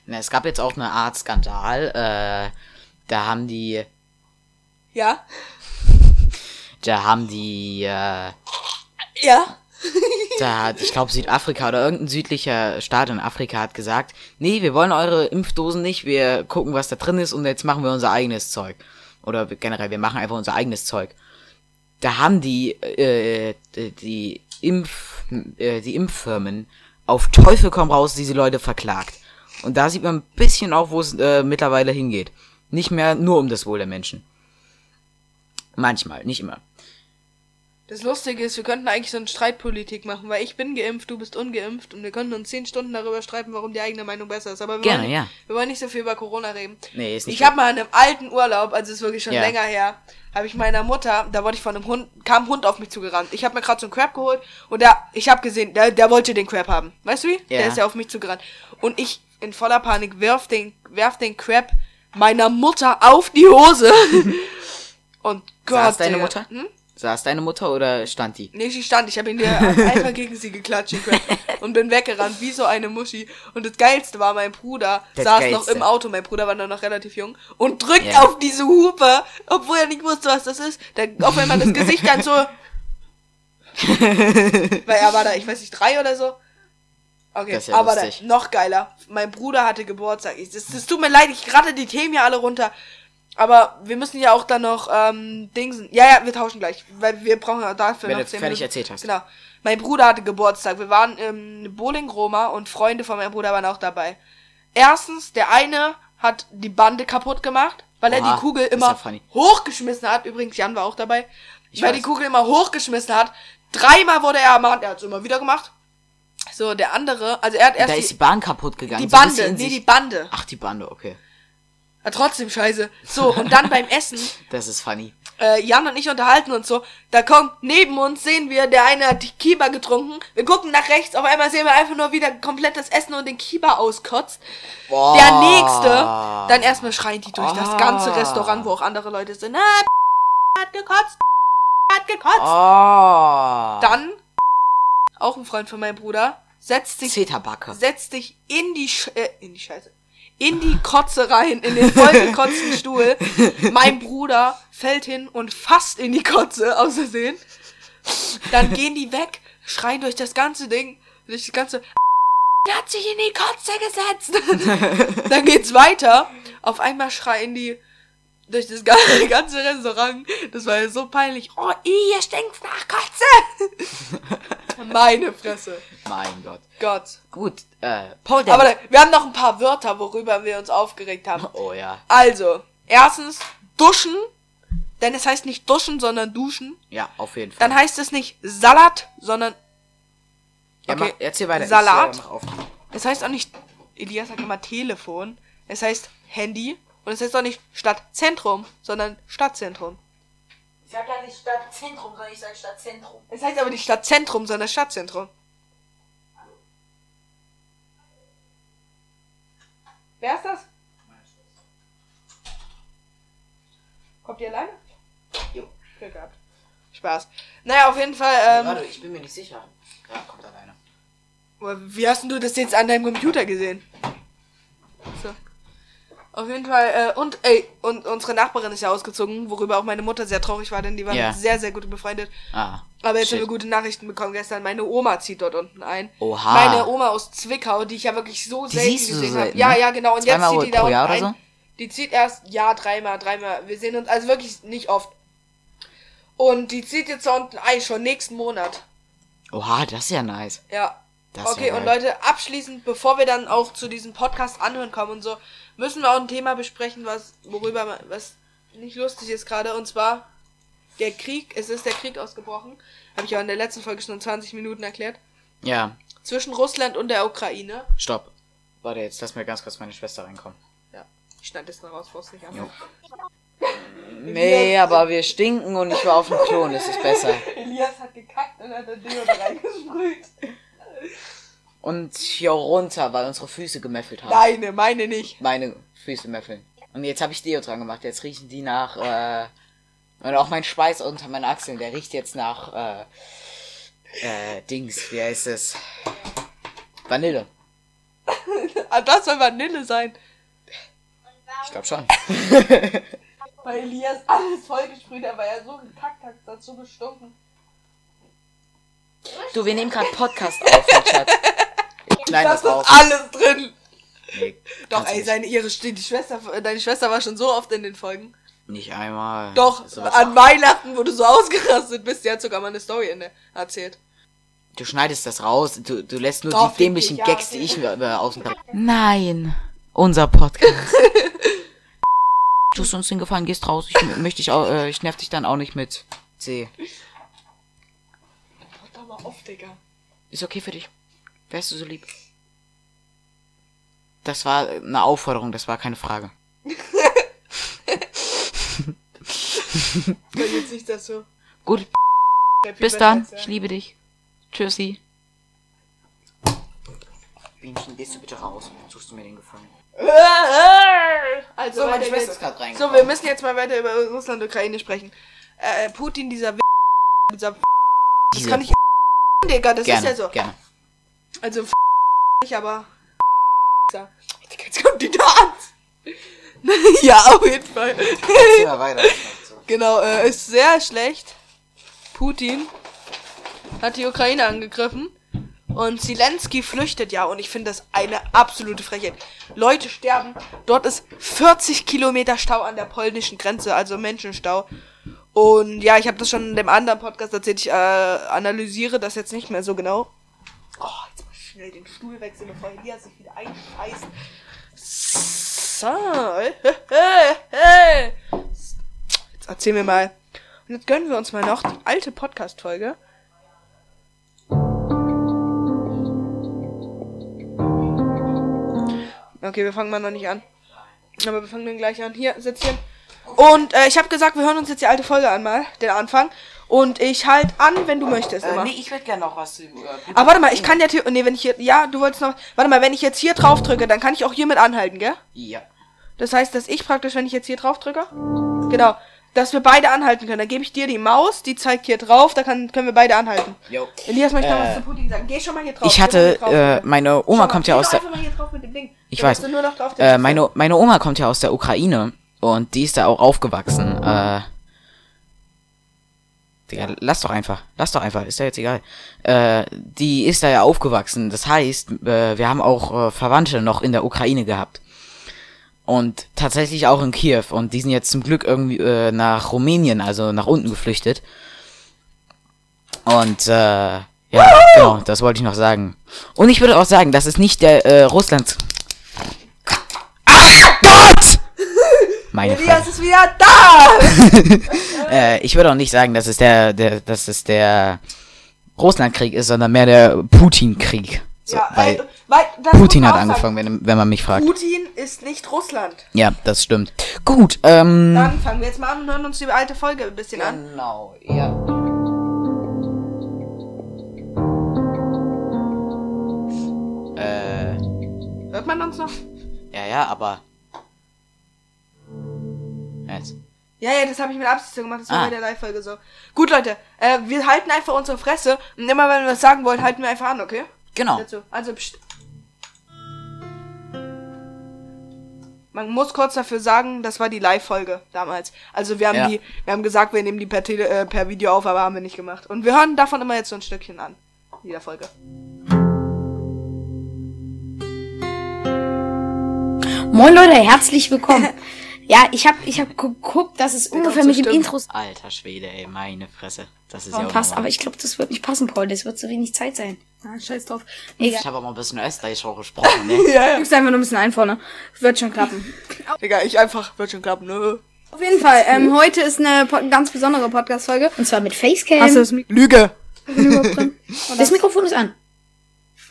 Na, es gab jetzt auch eine Art Skandal. Äh, da haben die, Ja? da haben die, äh, Ja? da hat, ich glaube Südafrika oder irgendein südlicher Staat in Afrika hat gesagt, nee, wir wollen eure Impfdosen nicht, wir gucken, was da drin ist und jetzt machen wir unser eigenes Zeug. Oder generell, wir machen einfach unser eigenes Zeug. Da haben die, äh, die Impf, äh, die Impffirmen auf Teufel komm raus diese Leute verklagt. Und da sieht man ein bisschen auch, wo es äh, mittlerweile hingeht. Nicht mehr nur um das Wohl der Menschen. Manchmal, nicht immer. Das Lustige ist, wir könnten eigentlich so eine Streitpolitik machen, weil ich bin geimpft, du bist ungeimpft und wir könnten uns zehn Stunden darüber streiten, warum die eigene Meinung besser ist. Aber wir, Gerne, wollen, ja. wir wollen nicht so viel über Corona reden. Nee, ist nicht Ich habe mal in einem alten Urlaub, also ist wirklich schon Ja. länger her, habe ich meiner Mutter, da wurde ich von einem Hund, kam ein Hund auf mich zugerannt. Ich habe mir gerade so einen Crab geholt und der, ich habe gesehen, der, der wollte den Crab haben. Weißt du wie? Ja. Der ist ja auf mich zugerannt. Und ich in voller Panik werf den, werf den Crab meiner Mutter auf die Hose. und Gott. Saß deine. Mutter? Hm? Saß deine Mutter oder stand die? Nee, sie stand. Ich habe ihn dir einfach gegen sie geklatscht, und bin weggerannt, wie so eine Muschi. Und das Geilste war, mein Bruder Das saß Geilste. noch im Auto, mein Bruder war noch relativ jung, und drückt Ja. auf diese Hupe, obwohl er nicht wusste, was das ist. Der, auch wenn man das Gesicht dann so... Weil er war da, ich weiß nicht, drei oder so. Okay, ja aber dann, noch geiler. Mein Bruder hatte Geburtstag. Das tut mir leid, ich gerade die Themen hier alle runter. Aber wir müssen ja auch dann noch ähm, Dingsen. Ja, ja, wir tauschen gleich, weil wir brauchen ja dafür Wenn noch du zehn fertig Minuten. erzählt hast. Genau. Mein Bruder hatte Geburtstag. Wir waren im Bowling Roma und Freunde von meinem Bruder waren auch dabei. Erstens, der eine hat die Bande kaputt gemacht, weil er Oha, die Kugel ja immer funny. hochgeschmissen hat. Übrigens, Jan war auch dabei. Ich weil weiß. die Kugel immer hochgeschmissen hat. Dreimal wurde er ermahnt, er hat es immer wieder gemacht. So, der andere, also er hat erst Da die, ist die Bahn kaputt gegangen. die so Bande, in nee, die Bande. Ach, die Bande, okay. Ja, trotzdem scheiße. So, und dann beim Essen, Das ist funny. äh, Jan und ich unterhalten uns so. Da kommt neben uns, sehen wir, der eine hat die Kiba getrunken. Wir gucken nach rechts, auf einmal sehen wir einfach nur wieder komplett das Essen und den Kiba auskotzt. Boah. Der nächste, dann erstmal schreien die durch das Ah. ganze Restaurant, wo auch andere Leute sind. Ah, hat gekotzt, hat gekotzt. Oh. Dann, auch ein Freund von meinem Bruder, setzt sich setzt dich in die, Sch äh, in die Scheiße, in die Kotze rein, in den vollgekotzten Stuhl. Mein Bruder fällt hin und fasst in die Kotze, aus Versehen. Dann gehen die weg, schreien durch das ganze Ding, durch das ganze. hat sich in die Kotze gesetzt. Dann geht's weiter. Auf einmal schreien die durch das ganze, Restaurant. Das war ja so peinlich. Oh, ihr stinkt nach Kotze. Meine Fresse. Mein Gott. Gott. Gut, äh, Paul. Aber wir haben noch ein paar Wörter, worüber wir uns aufgeregt haben. oh ja. Also, erstens, duschen. Denn es heißt nicht duschen, sondern duschen. Ja, auf jeden Fall. Dann heißt es nicht Salat, sondern ja, okay, mach, erzähl weiter. Salat. Ich, äh, es heißt auch nicht, Elias sagt immer Telefon. Es heißt Handy. Und es heißt auch nicht Stadtzentrum, sondern Stadtzentrum. Ich sag ja nicht Stadtzentrum, sondern ich sag Stadtzentrum. Es heißt aber nicht Stadtzentrum, sondern Stadtzentrum. Wer ist das? Kommt ihr alleine? Jo, Glück gehabt. Spaß. Naja, auf jeden Fall, ähm, Warte, ich bin mir nicht sicher. Ja, kommt alleine. Wie hast denn du das jetzt an deinem Computer gesehen? Auf jeden Fall, äh, und ey, und unsere Nachbarin ist ja ausgezogen, worüber auch meine Mutter sehr traurig war, denn die waren Ja. sehr, sehr gut befreundet. Ah. Aber jetzt shit. haben wir gute Nachrichten bekommen gestern. Meine Oma zieht dort unten ein. Oha. Meine Oma aus Zwickau, die ich ja wirklich so Die selten du so gesehen habe. selten, Ja, ne? ja, genau. Und Zweimal jetzt zieht die da unten Jahr ein. so? Die zieht erst, ja, dreimal, dreimal. Wir sehen uns, also wirklich nicht oft. Und die zieht jetzt da unten ein, schon nächsten Monat. Oha, das ist ja nice. Ja. Das okay, ja und geil. Leute, abschließend, bevor wir dann auch zu diesem Podcast anhören kommen und so, müssen wir auch ein Thema besprechen, was, worüber, man- was nicht lustig ist gerade, und zwar der Krieg, es ist der Krieg ausgebrochen, habe ich ja in der letzten Folge schon 20 Minuten erklärt, Ja, zwischen Russland und der Ukraine. stopp. Warte, jetzt lass mir ganz kurz meine Schwester reinkommen. Ja, ich schneide das noch raus, brauchst nicht an. Jo. Nee, aber wir stinken und ich war auf dem Klo und es ist besser. Elias hat gekackt und hat den Deo reingesprüht. Und hier runter, weil unsere Füße gemäffelt haben. Deine, meine nicht. Meine Füße mäffeln. Und jetzt habe ich Deo dran gemacht. Jetzt riechen die nach, äh, und auch mein Schweiß unter meinen Achseln, der riecht jetzt nach, äh, äh, Dings, wie heißt es? Vanille. Ah, das soll Vanille sein. Ich glaube schon. Weil Elias alles vollgesprüht hat, weil er so gekackt hat, so gestunken. Du, wir nehmen gerade Podcast auf, Schatz. Schneide Das das ist alles drin. Nee, Doch, du ey, seine, ihre, die Schwester, deine Schwester war schon so oft in den Folgen. Nicht einmal. Doch, an Weihnachten, wo du so ausgerastet bist, die hat sogar mal eine Story in der, erzählt. Du schneidest das raus. Du, du lässt nur Doch, die dämlichen dich, ja, Gags, die ich äh, aus dem Nein. Unser Podcast. Tust uns den Gefallen, gehst raus. Ich möchte ich auch, äh, ich nerv dich dann auch nicht mit C. Mach doch mal auf, Digga. Ist okay für dich. Wärst du so lieb? Das war eine Aufforderung, das war keine Frage. Jetzt nicht das so. Gut, bis dann. Ich liebe dich. Tschüssi. Bienchen, gehst du bitte raus? Suchst du mir den Gefallen? Also, So, meine Schwester ist gerade So, reingekommen. wir müssen jetzt mal weiter über Russland und Ukraine sprechen. Äh, Putin, dieser dieser das kann ich Digga, das gerne, ist ja so. gerne. Also nicht, aber jetzt kommt die Tanz. ja, auf jeden Fall. Mal weiter. Genau, äh, ist sehr schlecht. Putin hat die Ukraine angegriffen und Zelensky flüchtet ja und ich finde das eine absolute Frechheit. Leute sterben. Dort ist 40 Kilometer Stau an der polnischen Grenze, also Menschenstau. Und ja, ich habe das schon in dem anderen Podcast erzählt. Ich äh, analysiere das jetzt nicht mehr so genau. Oh, schnell den Stuhl wechseln, bevor Elias sich wieder einscheißt. So. Hey, hey. Jetzt erzähl mir mal. Und jetzt gönnen wir uns mal noch die alte Podcast-Folge. Okay, wir fangen mal noch nicht an. Aber wir fangen dann gleich an. Hier, sitz hier. Und äh, ich habe gesagt, wir hören uns jetzt die alte Folge an mal, den Anfang. Und ich halt an, wenn du möchtest. Immer. Äh, nee, ich würde gerne noch was zu. Äh, Aber warte mal, ich kann ja hier. Nee, wenn ich hier. Ja, du wolltest noch. Warte mal, wenn ich jetzt hier drauf drücke, dann kann ich auch hiermit anhalten, gell? Ja. Das heißt, dass ich praktisch, wenn ich jetzt hier drauf drücke, genau, dass wir beide anhalten können. Dann gebe ich dir die Maus, die zeigt hier drauf, da kann, können wir beide anhalten. Jo. Elias möchte noch Äh, was zu Putin sagen. Geh schon mal hier drauf. Ich hatte, drauf, äh, meine Oma mal, kommt ja aus der. Ich weiß. du nur noch drauf Äh, meine, meine Oma kommt ja aus der Ukraine und die ist da auch aufgewachsen. Äh, Digga, lass doch einfach. Lass doch einfach, ist ja jetzt egal. Äh, die ist da ja aufgewachsen. Das heißt, äh, wir haben auch äh, Verwandte noch in der Ukraine gehabt. Und tatsächlich auch in Kiew. Und die sind jetzt zum Glück irgendwie äh, nach Rumänien, also nach unten geflüchtet. Und äh, ja, genau, das wollte ich noch sagen. Und ich würde auch sagen, das ist nicht der äh, Russlands. Ah, Gott! Meine. Elias ist wieder da! Äh, ich würde auch nicht sagen, dass es der, der, dass es der Russlandkrieg ist, sondern mehr der Putin-Krieg. So, ja, weil ey, weil, Putin hat angefangen, wenn, wenn man mich fragt. Putin ist nicht Russland. Ja, das stimmt. Gut, ähm. Dann fangen wir jetzt mal an und hören uns die alte Folge ein bisschen an. Genau, ja. Äh, Hört man uns noch? ja, ja, aber. Jetzt. Ja, ja, das habe ich mit Absicht so gemacht. Das war Ah. bei der Live-Folge so. Gut, Leute, äh, wir halten einfach unsere Fresse und immer wenn wir was sagen wollen, halten wir einfach an, okay? Genau. Dazu. Also, pst. Man muss kurz dafür sagen, das war die Live-Folge damals. Also wir haben Ja. die, wir haben gesagt, wir nehmen die per, Tele, äh, per Video auf, aber haben wir nicht gemacht. Und wir hören davon immer jetzt so ein Stückchen an. Jeder Folge. Moin Leute, herzlich willkommen. ja, ich habe ich hab geguckt, dass es ungefähr so mit dem. Intro Alter Schwede, ey, meine Fresse. Das ist ja auch passt, normal. aber ich glaube, das wird nicht passen, Paul. Das wird zu wenig Zeit sein. Ah, scheiß drauf. Egal. Ich habe auch mal ein bisschen Österreich auch gesprochen, ne? Ja, ja. Gib's einfach nur ein bisschen ein vorne. Wird schon klappen. Digga, ich einfach, wird schon klappen, ne? Auf jeden Fall, ähm, heute ist eine ganz besondere Podcast-Folge. Und zwar mit Facecam. Hast du das Mik Lüge. das Mikrofon ist an.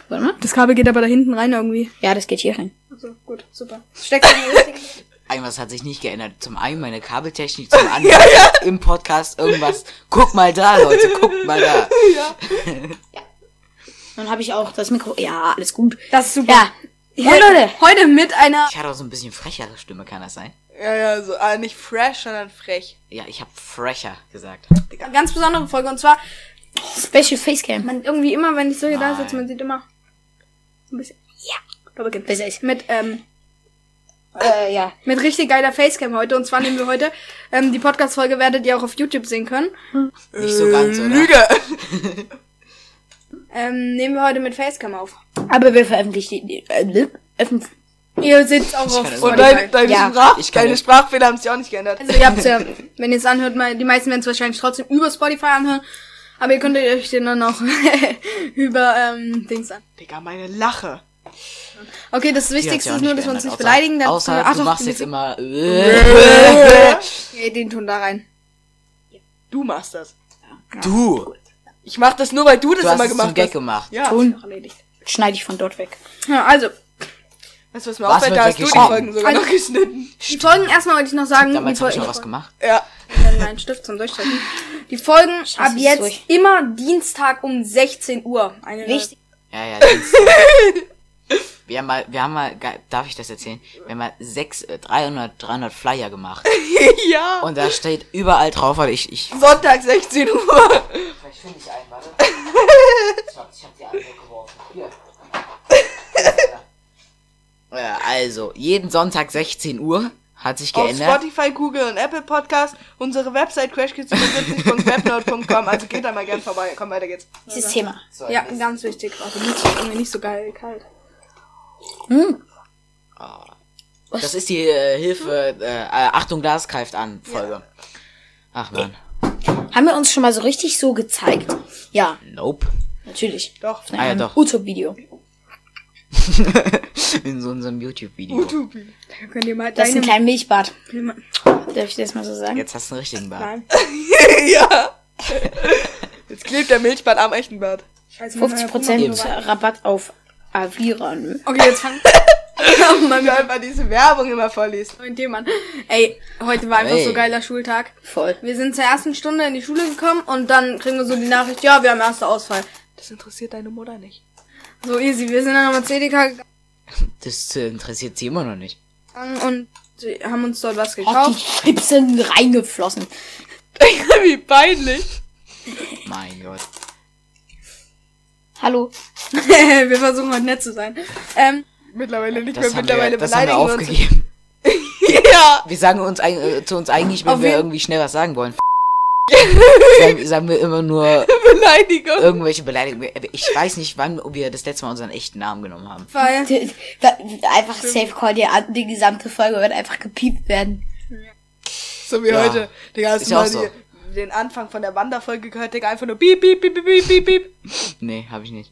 Warte mal. Das Kabel geht aber da hinten rein irgendwie. Ja, das geht hier rein. Also, gut, super. Steckt in die richtige. Irgendwas hat sich nicht geändert. Zum einen meine Kabeltechnik, zum anderen im Podcast irgendwas. Guck mal da, Leute, guckt mal da. Dann habe ich auch das Mikro. Ja, alles gut. Das ist super. Ja. Moin Leute. Heute mit einer. Ich hatte auch so ein bisschen frechere Stimme, kann das sein? Ja, ja, so, äh, nicht fresh, sondern frech. Ja, ich habe frecher gesagt. Ganz besondere Folge und zwar, Special Facecam. man irgendwie immer, wenn ich so hier da sitze, man sieht immer so ein bisschen. Ja. Aber geht Besser ist. mit, ähm, Äh, ja. mit richtig geiler Facecam heute. Und zwar nehmen wir heute, ähm, die Podcast-Folge werdet ihr auch auf YouTube sehen können. Nicht so ganz, oder? Lüge! ähm, nehmen wir heute mit Facecam auf. Aber wir veröffentlichen die. Äh, öffnen- Ihr seht auch auf das Und deine, deine, Ja. Sprach, Ich deine. Sprachfehler haben sich auch nicht geändert. Also ihr habt's ja, wenn ihr es anhört, mal, die meisten werden es wahrscheinlich trotzdem über Spotify anhören. Aber ihr könnt euch den dann auch über ähm, Dings an. Digga, meine Lache. Okay, das Wichtigste ist nur, dass wir uns nicht außer- beleidigen. Dann, Außer ach du machst die- jetzt immer. äh, Nee, den Ton da rein. Du machst das. Du! Ich mach das nur, weil du das Du hast immer gemacht Gag hast. gemacht. Ja, Ton. Schneide ich von dort weg. Ja, also. Weißt du, was mir Was auffällt? wird Da hast du die? Folgen sogar Also- noch geschnitten. Die Folgen, erstmal wollte ich noch sagen, Damals die habe ich noch Folgen, was gemacht. Ja. Mein Stift zum Durchstreichen. Die Folgen Scheiße, ab jetzt durch. immer Dienstag um 16 Uhr. Eine Richtig. Ja, ja, Dienstag. Wir haben mal, wir haben mal, darf ich das erzählen? Wir haben mal sechs, äh, 300, 300 Flyer gemacht. ja. Und da steht überall drauf, weil ich, ich. Sonntag 16 Uhr. Vielleicht finde ich einen, warte. Ich hab, ich hab die alle weggeworfen. Hier. Ja, also, jeden Sonntag 16 Uhr hat sich Auf geändert. Spotify, Google und Apple Podcast. Unsere Website crashkids77.webnote.com. Also geht da mal gern vorbei. Komm, weiter geht's. Dieses Thema. So, Ja, nächstes. ganz wichtig. Also nicht, irgendwie nicht so geil kalt. Hm. Das ist die äh, Hilfe, äh, äh, Achtung, Glas greift an, Folge. Ach man. Haben wir uns schon mal so richtig so gezeigt? Ja, Nope. natürlich. Doch. In Ah, ja, einem doch. YouTube-Video. In so unserem YouTube-Video. Ihr mal Das ist ein kleines Milchbad. Nein. Darf ich das mal so sagen? Jetzt hast du einen richtigen Bart. ja. Jetzt klebt der Milchbad am echten Bad. Scheiße, 50% Rabatt auf Avira, nö. Okay, jetzt fang. oh Mann, wie einfach diese Werbung immer vorliest. Und jemand. Ey, heute war einfach Ey. so geiler Schultag. Voll. Wir sind zur ersten Stunde in die Schule gekommen und dann kriegen wir so die Nachricht, ja, wir haben erster Ausfall. Das interessiert deine Mutter nicht. So easy. Wir sind dann nochmal CDK gegangen Das äh, interessiert sie immer noch nicht. und sie haben uns dort was Oh, die gekauft. Chips sind reingeflossen. wie peinlich. Mein Gott. Hallo. wir versuchen heute nett zu sein. Ähm, mittlerweile nicht Das mehr, mittlerweile wir, das haben wir beleidigen wir uns. aufgegeben. Ja. Wir sagen uns äh, zu uns eigentlich, wenn Auf wir jeden- irgendwie schnell was sagen wollen. sagen, sagen wir immer nur Beleidigung. irgendwelche Beleidigungen. Ich weiß nicht, wann wir das letzte Mal unseren echten Namen genommen haben. Weil, einfach Safe Call, die, die gesamte Folge wird einfach gepiept werden. so wie Ja. heute. Digga, hast Ist du mal so. Die, den Anfang von der Wanderfolge gehört, Digga? Einfach nur piep, piep, piep, piep, piep, piep, piep. Nee, habe ich nicht.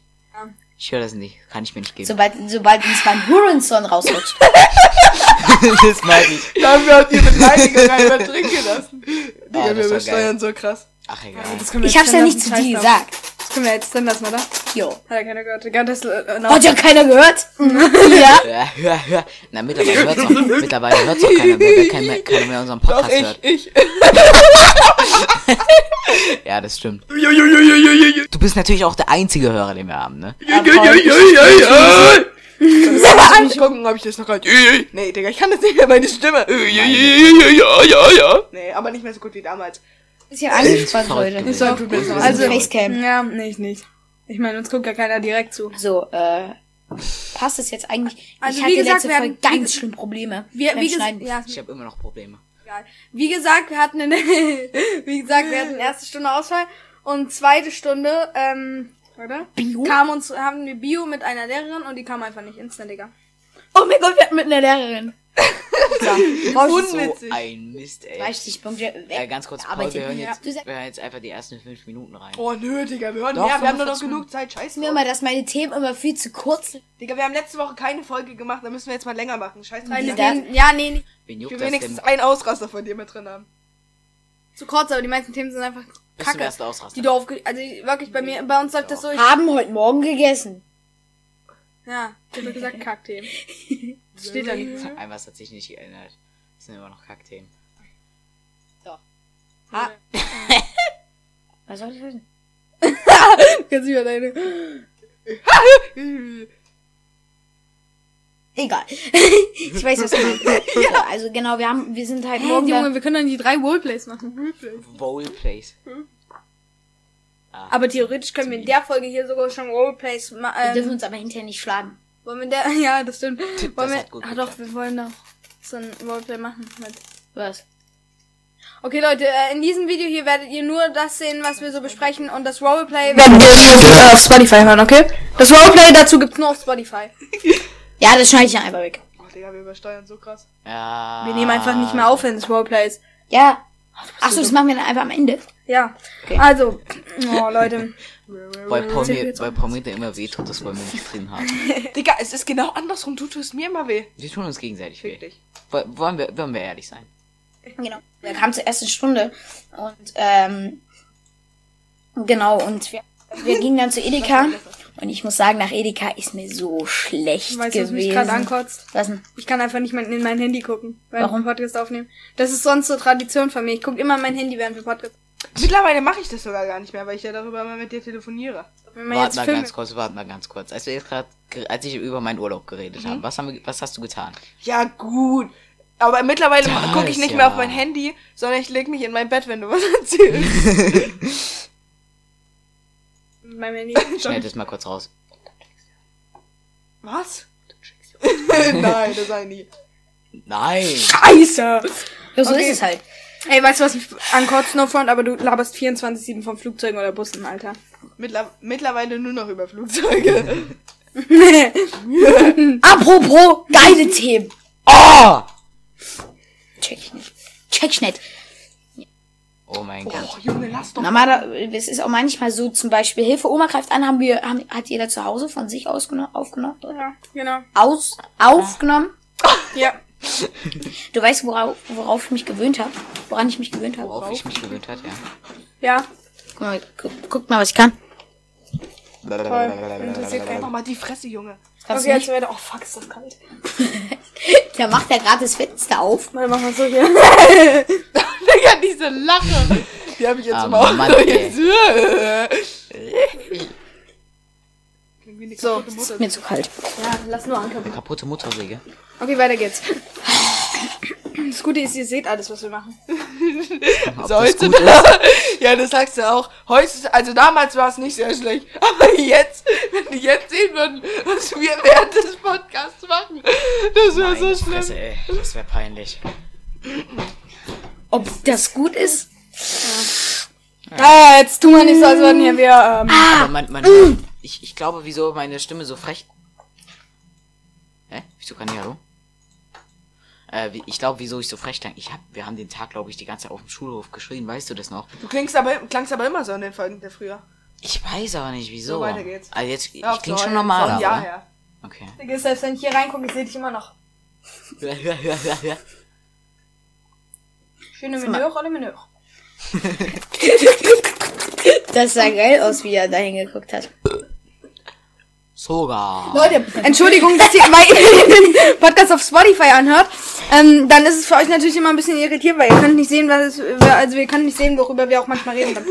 Ich höre das nicht. Kann ich mir nicht geben. Sobald, sobald uns mein Hurensohn rausrutscht. das mag ich. Dafür habt ihr Beleidigung einfach drin gelassen. Digga, das wir war übersteuern so krass. Ach, egal. Wir Ich hab's ja nicht lassen, zu dir gesagt. Können wir jetzt drin lassen, oder? Jo. Hat ja keiner gehört. Das, äh, no. Hat ja keiner gehört? ja. Ja, hör, hör. Na, mittlerweile hört's auch, mittlerweile hört's auch keiner mehr, weil keiner mehr, keiner mehr unseren Doch, Podcast ich, hört. ich. Ja, das stimmt. Du bist natürlich auch der einzige Hörer, den wir haben, ne? Lass mich gucken, ob ich das noch kann. Nee, Digga, ich kann das nicht mehr, meine Stimme. Nee, aber nicht mehr so gut wie damals. Ist ja angespannt, Leute. gewesen. So, Tut mir so also, Facecam. ja, nee, ich nicht. Ich meine, uns guckt ja keiner direkt zu. So, äh, passt es jetzt eigentlich? Also, ich wie hatte gesagt, letzte wir Folge hatten- wie ganz schlimm Probleme. Wir, wie, ges Schneiden. ja, Ich habe immer noch Probleme. egal. wie gesagt, wir hatten eine, wie gesagt, wir hatten erste Stunde Ausfall und zweite Stunde, ähm, oder? Bio? Kam uns, haben wir Bio mit einer Lehrerin und die kam einfach nicht instant, Digga. Oh mein Gott, wir hatten mit einer Lehrerin. So, brauchst So du Unwitzig. ein Mist, ey. 30 Punkte weg. Äh, ganz kurz, Paul, wir hören, jetzt, Du wir hören jetzt einfach die ersten fünf Minuten rein. Oh, nö, Digga, wir hören Doch, mehr. Wir haben nur noch 45 genug Zeit. Scheiße. mir immer, dass meine Themen immer viel zu kurz sind. Digga, wir haben letzte Woche keine Folge gemacht. Da müssen wir jetzt mal länger machen. Scheiße. Digga. das- Themen, ja, nee, nicht Wen Ich juckt will das wenigstens denn? einen Ausraster von dir mit drin haben. zu kurz, aber die meisten Themen sind einfach kacke. ersten Ausraster. Die du aufge also wirklich bei mir, bei uns läuft das so, ich, Haben heute Morgen gegessen. ja, ich hab doch gesagt Kackthemen. Das steht da nicht. Ein was hat sich nicht geändert. Das sind immer noch Kackthemen. Was soll das heißen? Kannst du deine. Egal. ich weiß, was du meinst. So, also genau, wir haben, wir sind halt Hey, morgen. Junge, wir können dann die drei Roleplays machen. Roleplays. Aber theoretisch können wir in der Folge hier sogar schon Roleplays wir machen. dürfen Ähm, uns aber hinterher nicht schlagen. Wollen wir der, ja, das stimmt. Wollen wir, hat gut ah doch, wir wollen doch so ein Roleplay machen mit. Was? Okay, Leute, äh, in diesem Video hier werdet ihr nur das sehen, was wir so besprechen und das Roleplay werden wir auf Spotify hören, okay? Das Roleplay dazu gibt's nur auf Spotify. Ja, das schneide ich dann einfach weg. Oh, Digga, wir übersteuern so krass. Ja. Wir nehmen einfach nicht mehr auf, wenn es Roleplay ist. Ja. Achso, das machen wir dann einfach am Ende. Ja. Okay. Also, oh Leute. Weil Paul mir, weil Paul mir da immer wehtut, das wollen wir nicht drin haben. Digga, es ist genau andersrum. Du tust mir immer weh. Wir tun uns gegenseitig weh. Dich. Woll- Wollen wir, wollen wir ehrlich sein? Genau. Wir kamen zur ersten Stunde und ähm, genau und wir, wir gingen dann zu Edeka und ich muss sagen, nach Edeka ist mir so schlecht Weißt du, was mich gewesen. gerade ankotzt? Was denn? Ich kann einfach nicht mein, in mein Handy gucken, während Warum? wir Podcast aufnehmen. Das ist sonst so Tradition von mir. Ich gucke immer in mein Handy, während wir Podcast Mittlerweile mache ich das sogar gar nicht mehr, weil ich ja darüber immer mit dir telefoniere. Wenn wir Warte mal ganz kurz, warte mal ganz kurz. Als wir jetzt gerade, als ich über meinen Urlaub geredet habe, was haben wir, was hast du getan? Ja, gut. Aber mittlerweile gucke ich nicht ja. mehr auf mein Handy, sondern ich leg mich in mein Bett, wenn du was erzählst. Mit meinem Handy. Schneid das mal kurz raus. was? Nein, das sei nie. Nein! Scheiße! Ja, so Okay. ist es halt. Ey, weißt du, was mich ankotzt, No Front, aber du laberst 24-7 von Flugzeugen oder Bussen, Alter. Mittler mittlerweile nur noch über Flugzeuge. Apropos geile Themen. Oh! Check ich nicht. Check ich nicht. Oh mein Oh, Gott. Junge, lass doch. Normaler, es ist auch manchmal so, zum Beispiel Hilfe Oma greift an, haben wir, haben, hat jeder zu Hause von sich ausgenommen, aufgenommen, Ja, genau. aus, aufgenommen. Ja. Du weißt, worauf, worauf ich mich gewöhnt habe? Woran ich mich gewöhnt habe? Worauf ich mich gewöhnt hat, ja. Ja. Guck mal, guck, guck mal, was ich kann. Voll. Interessiert keinen. Mach mal die Fresse, Junge. Kannst Okay, du jetzt nicht. werde oh fuck, ist das kalt. Der macht ja gerade das Fenster auf. Warte, mach mal so hier. Digga, diese Lache. Die habe ich jetzt Ah, im Auto. Mann, ey. Jetzt. Irgendwie eine So. kaputte Mutter. Mir zu kalt. Ja, lass nur ankommen. Kaputte Motorsäge. Okay, weiter geht's. Das Gute ist, ihr seht alles, was wir machen. Ob So, das gut ist? ja, das sagst du auch. Heute, also damals war es nicht sehr schlecht. Aber jetzt, wenn die jetzt sehen würden, was wir während des Podcasts machen, das wäre so schlimm. Fresse, ey. Das wäre peinlich. Ob das gut ist? Ah, jetzt tun wir nicht so, als würden hier wir, ähm, Aber man, man, ich, ich glaube, wieso meine Stimme so frech. Hä? Wieso kann ich hallo? Äh, wie- ich glaube, wieso ich so frech klang. Ich hab, wir haben den Tag, glaube ich, die ganze Zeit auf dem Schulhof geschrien. Weißt du das noch? Du klingst aber, klangst aber immer so in den Folgen der früher. Ich weiß aber nicht, wieso. So, weiter geht's. Also jetzt, ich Ja, klinge so, schon ja, normal, so. Ja, ja. Okay. Digga, selbst wenn ich hier reingucke, ich sehe dich immer noch. Schöne Menü oder Menü? Das sah geil aus, wie er da hingeguckt hat. Sogar. Leute, Entschuldigung, dass ihr weil ihr den Podcast auf Spotify anhört. Ähm, dann ist es für euch natürlich immer ein bisschen irritierend, weil ihr könnt nicht sehen, was es, also wir können nicht sehen, worüber wir auch manchmal reden können.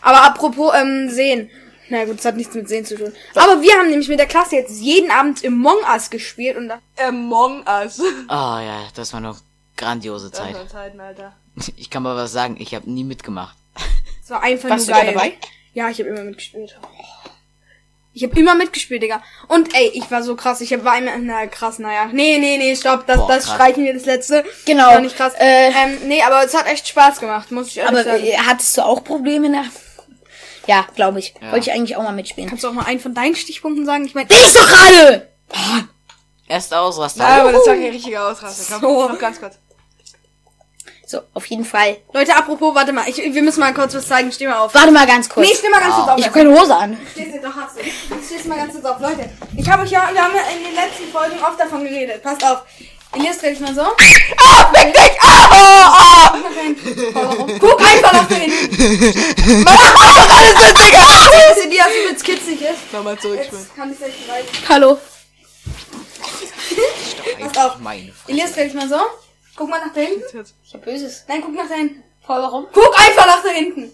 Aber apropos ähm, sehen. Na gut, das hat nichts mit Sehen zu tun. Aber wir haben nämlich mit der Klasse jetzt jeden Abend im Among Us gespielt und das Among Us. Ah ja, das war eine grandiose Das Zeit. Zeiten, Alter. Ich kann mal was sagen, ich habe nie mitgemacht. war einfach Warst nur du da geil. dabei? Ja, ich habe immer mitgespielt. Ich habe immer mitgespielt, Digga. Und ey, ich war so krass. Ich hab- war immer, na krass, naja. Nee, nee, nee, stopp, das, Boah, das krass. streichen wir das letzte. Genau. War nicht krass. Äh, ähm, nee, aber es hat echt Spaß gemacht, muss ich ehrlich Aber sagen. äh, hattest du auch Probleme nach? Ja, glaube ich. Ja. Wollte ich eigentlich auch mal mitspielen. Kannst du auch mal einen von deinen Stichpunkten sagen? Ich meine, Ich doch gerade! Erst Ausraster. Ja, aber das war kein richtiger Ausraster. Komm, So. noch ganz kurz. So, auf jeden Fall. Leute, apropos, warte mal, ich, wir müssen mal kurz was zeigen. Steh mal auf. Warte mal ganz kurz. Nee, steh mal ganz kurz auf. ich habe keine Hose an. Stehst du, doch hast du. Jetzt stehst mal ganz kurz auf. Leute, ich habe euch ja, wir haben ja in den letzten Folgen oft davon geredet. Passt auf. Elias, dreh dich mal so. Ah, weg dich! Ah, ah, ah! Guck nach hinten. Warum? Guck einfach nach hinten. Dass Elias übelst kitzig ist. Nochmal zurückspielen. Jetzt kann ich es echt weiter. Hallo. Pass auf. Elias, dreh dich mal so. Guck mal nach da hinten. Ich hab Böses. Nein, guck nach da hinten. Voll warum? Guck einfach nach da hinten.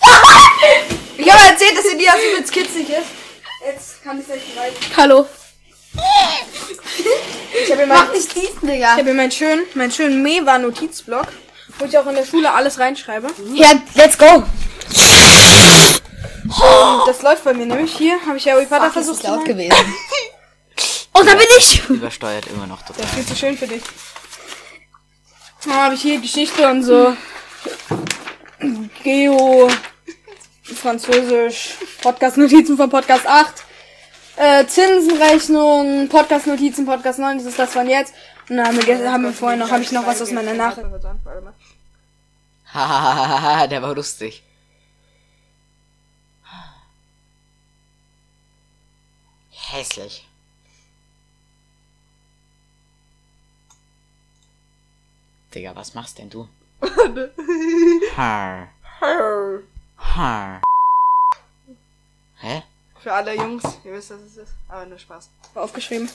Ich habe erzählt, dass Elias übelst kitzig ist. Jetzt kann ich es echt weiter. Hallo. Ich habe hier Mach mein, nicht diesen, ich Digga. habe hier meinen schönen, meinen schönen Mewa-Notizblock, wo ich auch in der Schule alles reinschreibe. Ja, let's go. Das läuft bei mir nämlich. Hier habe ich ja Harry Potter Ach, das versucht ist laut gewesen. Und da bin ich. Übersteuert immer noch total. Viel zu schön für dich. Dann habe ich hier Geschichte und so. Geo, Französisch, Podcast-Notizen von Podcast 8, äh, Zinsenrechnung, Podcast-Notizen, Podcast 9, das ist das von jetzt. Und dann haben wir, haben wir vorhin noch, habe ich noch was aus meiner Nachricht. Hahaha, der war lustig. Hässlich. Digga, was machst denn du? Har. Har. Hä? Für alle Jungs, ihr wisst, was es ist. Aber nur Spaß. Aufgeschrieben.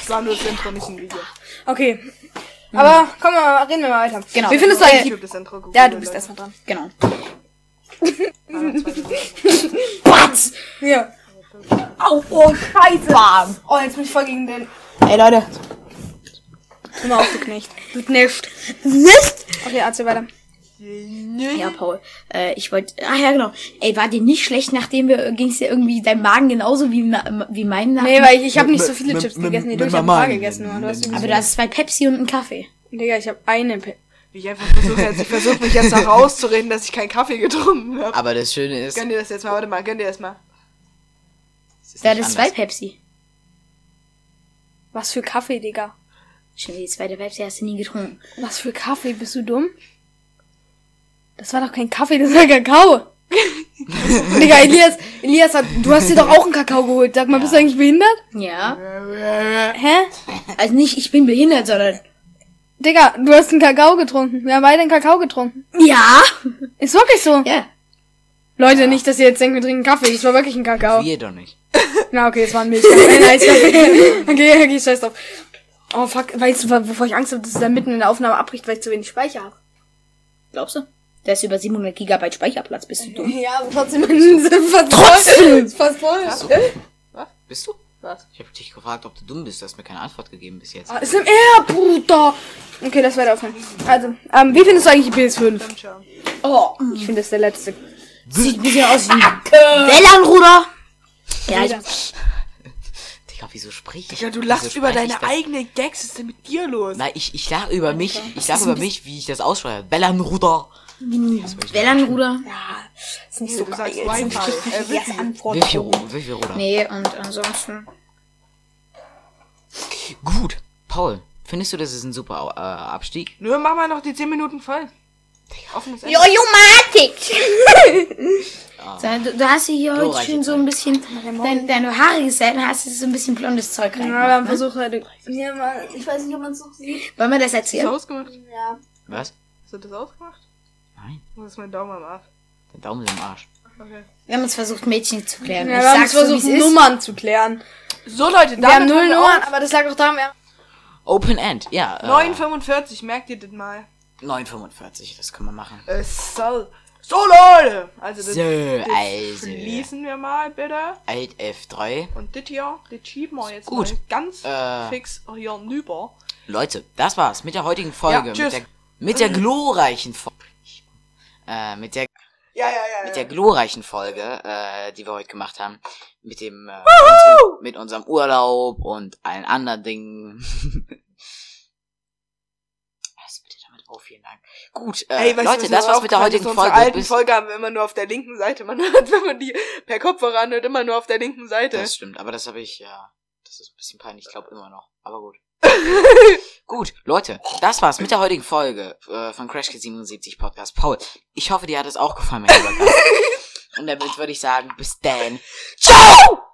Es war nur das Intro, nicht ein Video. Okay. Aber komm mal, reden wir mal weiter. Genau. Wie findest du Ich eigentlich? hab das Intro gegoogelt, Ja, du bist Leute. erstmal dran. Genau. Was? Ja. Au, oh, scheiße. Bam. Oh, jetzt bin ich voll gegen den. Ey, Leute. Hör mal auf, du Knecht. Du Knecht. Nicht? Okay, erzähl weiter. Ja, Paul. Äh, ich wollte. Ah ja, genau. Ey, war dir nicht schlecht, nachdem wir ging's dir irgendwie dein Magen genauso wie, wie mein Nacken? Nee, weil ich, ich habe nicht so viele mit- Chips mit- gegessen. Nee, mit du, ich habe ein paar gegessen. nur. Du hast Aber du hast zwei Pepsi und einen Kaffee. Digga, ich habe eine. Pe Wie ich einfach versuche jetzt, ich versuche mich jetzt noch rauszureden, dass ich keinen Kaffee getrunken habe. Aber das Schöne ist. Gönn dir das jetzt mal, warte mal, gönn dir das mal. es ist Der nicht hat zwei. Pepsi. Was für Kaffee, Digga. Schon die zweite Pepsi hast du nie getrunken. Was für Kaffee? Bist du dumm? Das war doch kein Kaffee, das war Kakao. Digga, Elias, Elias hat, du hast dir doch auch einen Kakao geholt. Sag mal, bist du eigentlich behindert? Ja. Hä? Also nicht, ich bin behindert, sondern. Digga, du hast einen Kakao getrunken. Wir haben beide einen Kakao getrunken. Ja. Ist wirklich so. Ja. Leute, nicht, dass ihr jetzt denkt, wir trinken Kaffee. Das war wirklich ein Kakao. Wir doch nicht. Na, okay, es war ein Eiskaffee. Okay, okay, scheiß drauf. Oh, fuck. Weißt du, wovor ich Angst habe, dass es dann mitten in der Aufnahme abbricht, weil ich zu wenig Speicher habe? Glaubst du? Der ist über 700 Gigabyte Speicherplatz. Bist du dumm? Ja, aber trotzdem. fast Trotzdem! Fast voll. Was? Bist du? Was? Ich habe dich gefragt, ob du dumm bist. Du hast mir keine Antwort gegeben bis jetzt. Ah, ist im R, Bruder. Okay, das werde aufhören. Also, ähm, wie findest du eigentlich die PS5? Stimmt schon. Oh. Ich finde das der letzte. Sieht ein bisschen aus wie ein Wellanruder. Ja, ich, Digga, wieso sprich ich? Ja, du lachst über deine eigenen Gags. Was ist denn mit dir los? Nein, ich, ich lach über mich. Ich lach über mich, wie ich das ausspreche. Bellanruder. WLAN-Router. Ja, ist nicht so du geil. richtig Äh, Ruder. Nee, und ansonsten. Gut. Paul, findest du, das ist ein super äh, Abstieg? Nur machen wir noch die 10 Minuten voll. Offenes Ende. Jojomatik! so, du, du hast hier heute Glorreiche schön so ein bisschen dein, deine Haare gesellt und hast so ein bisschen blondes Zeug rein. Ja, wir haben versucht heute. Ja, mal, ich weiß nicht, ob man es noch sieht. Wollen wir das Hast du erzählen? das ausgemacht? Ja. Was? Hast du das ausgemacht? Nein, Das ist mein Daumen am Arsch. der Daumen ist im Arsch. Okay. Wir haben uns versucht, Mädchen zu klären. Ja, ich wir haben so, versucht, ist. Nummern zu klären. So Leute, Wir haben null wir Nummern, aber das lag auch daran, wir haben Open End, ja. Äh, 9,45, merkt ihr das mal. 9,45, das können wir machen. Es soll. So Leute! Also das, So, das also. schließen wir mal bitte. Alt F3. Und das hier, das schieben wir jetzt Gut. mal ganz Äh. fix hier nüber. Leute, das war's mit der heutigen Folge. Ja, mit, der, mit der glorreichen Folge. Äh, mit der Ja, ja, ja. mit der glorreichen Folge, äh, die wir heute gemacht haben, mit dem, äh, mit unserem Urlaub und allen anderen Dingen. Auf, vielen Dank. Gut, äh, Ey, weißt Leute, das war's mit der heutigen Folge. alten Folge haben wir immer nur auf der linken Seite. Man hört, wenn man die per Kopfhörer anhört, immer nur auf der linken Seite. das stimmt, aber das habe ich, ja, das ist ein bisschen peinlich, ich glaube immer noch, aber gut. Gut, Leute, das war's mit der heutigen Folge äh, von Crash Kids 77 Podcast. Paul, ich hoffe, dir hat es auch gefallen, mein lieber Gast. Und damit würde ich sagen, bis dann. Ciao!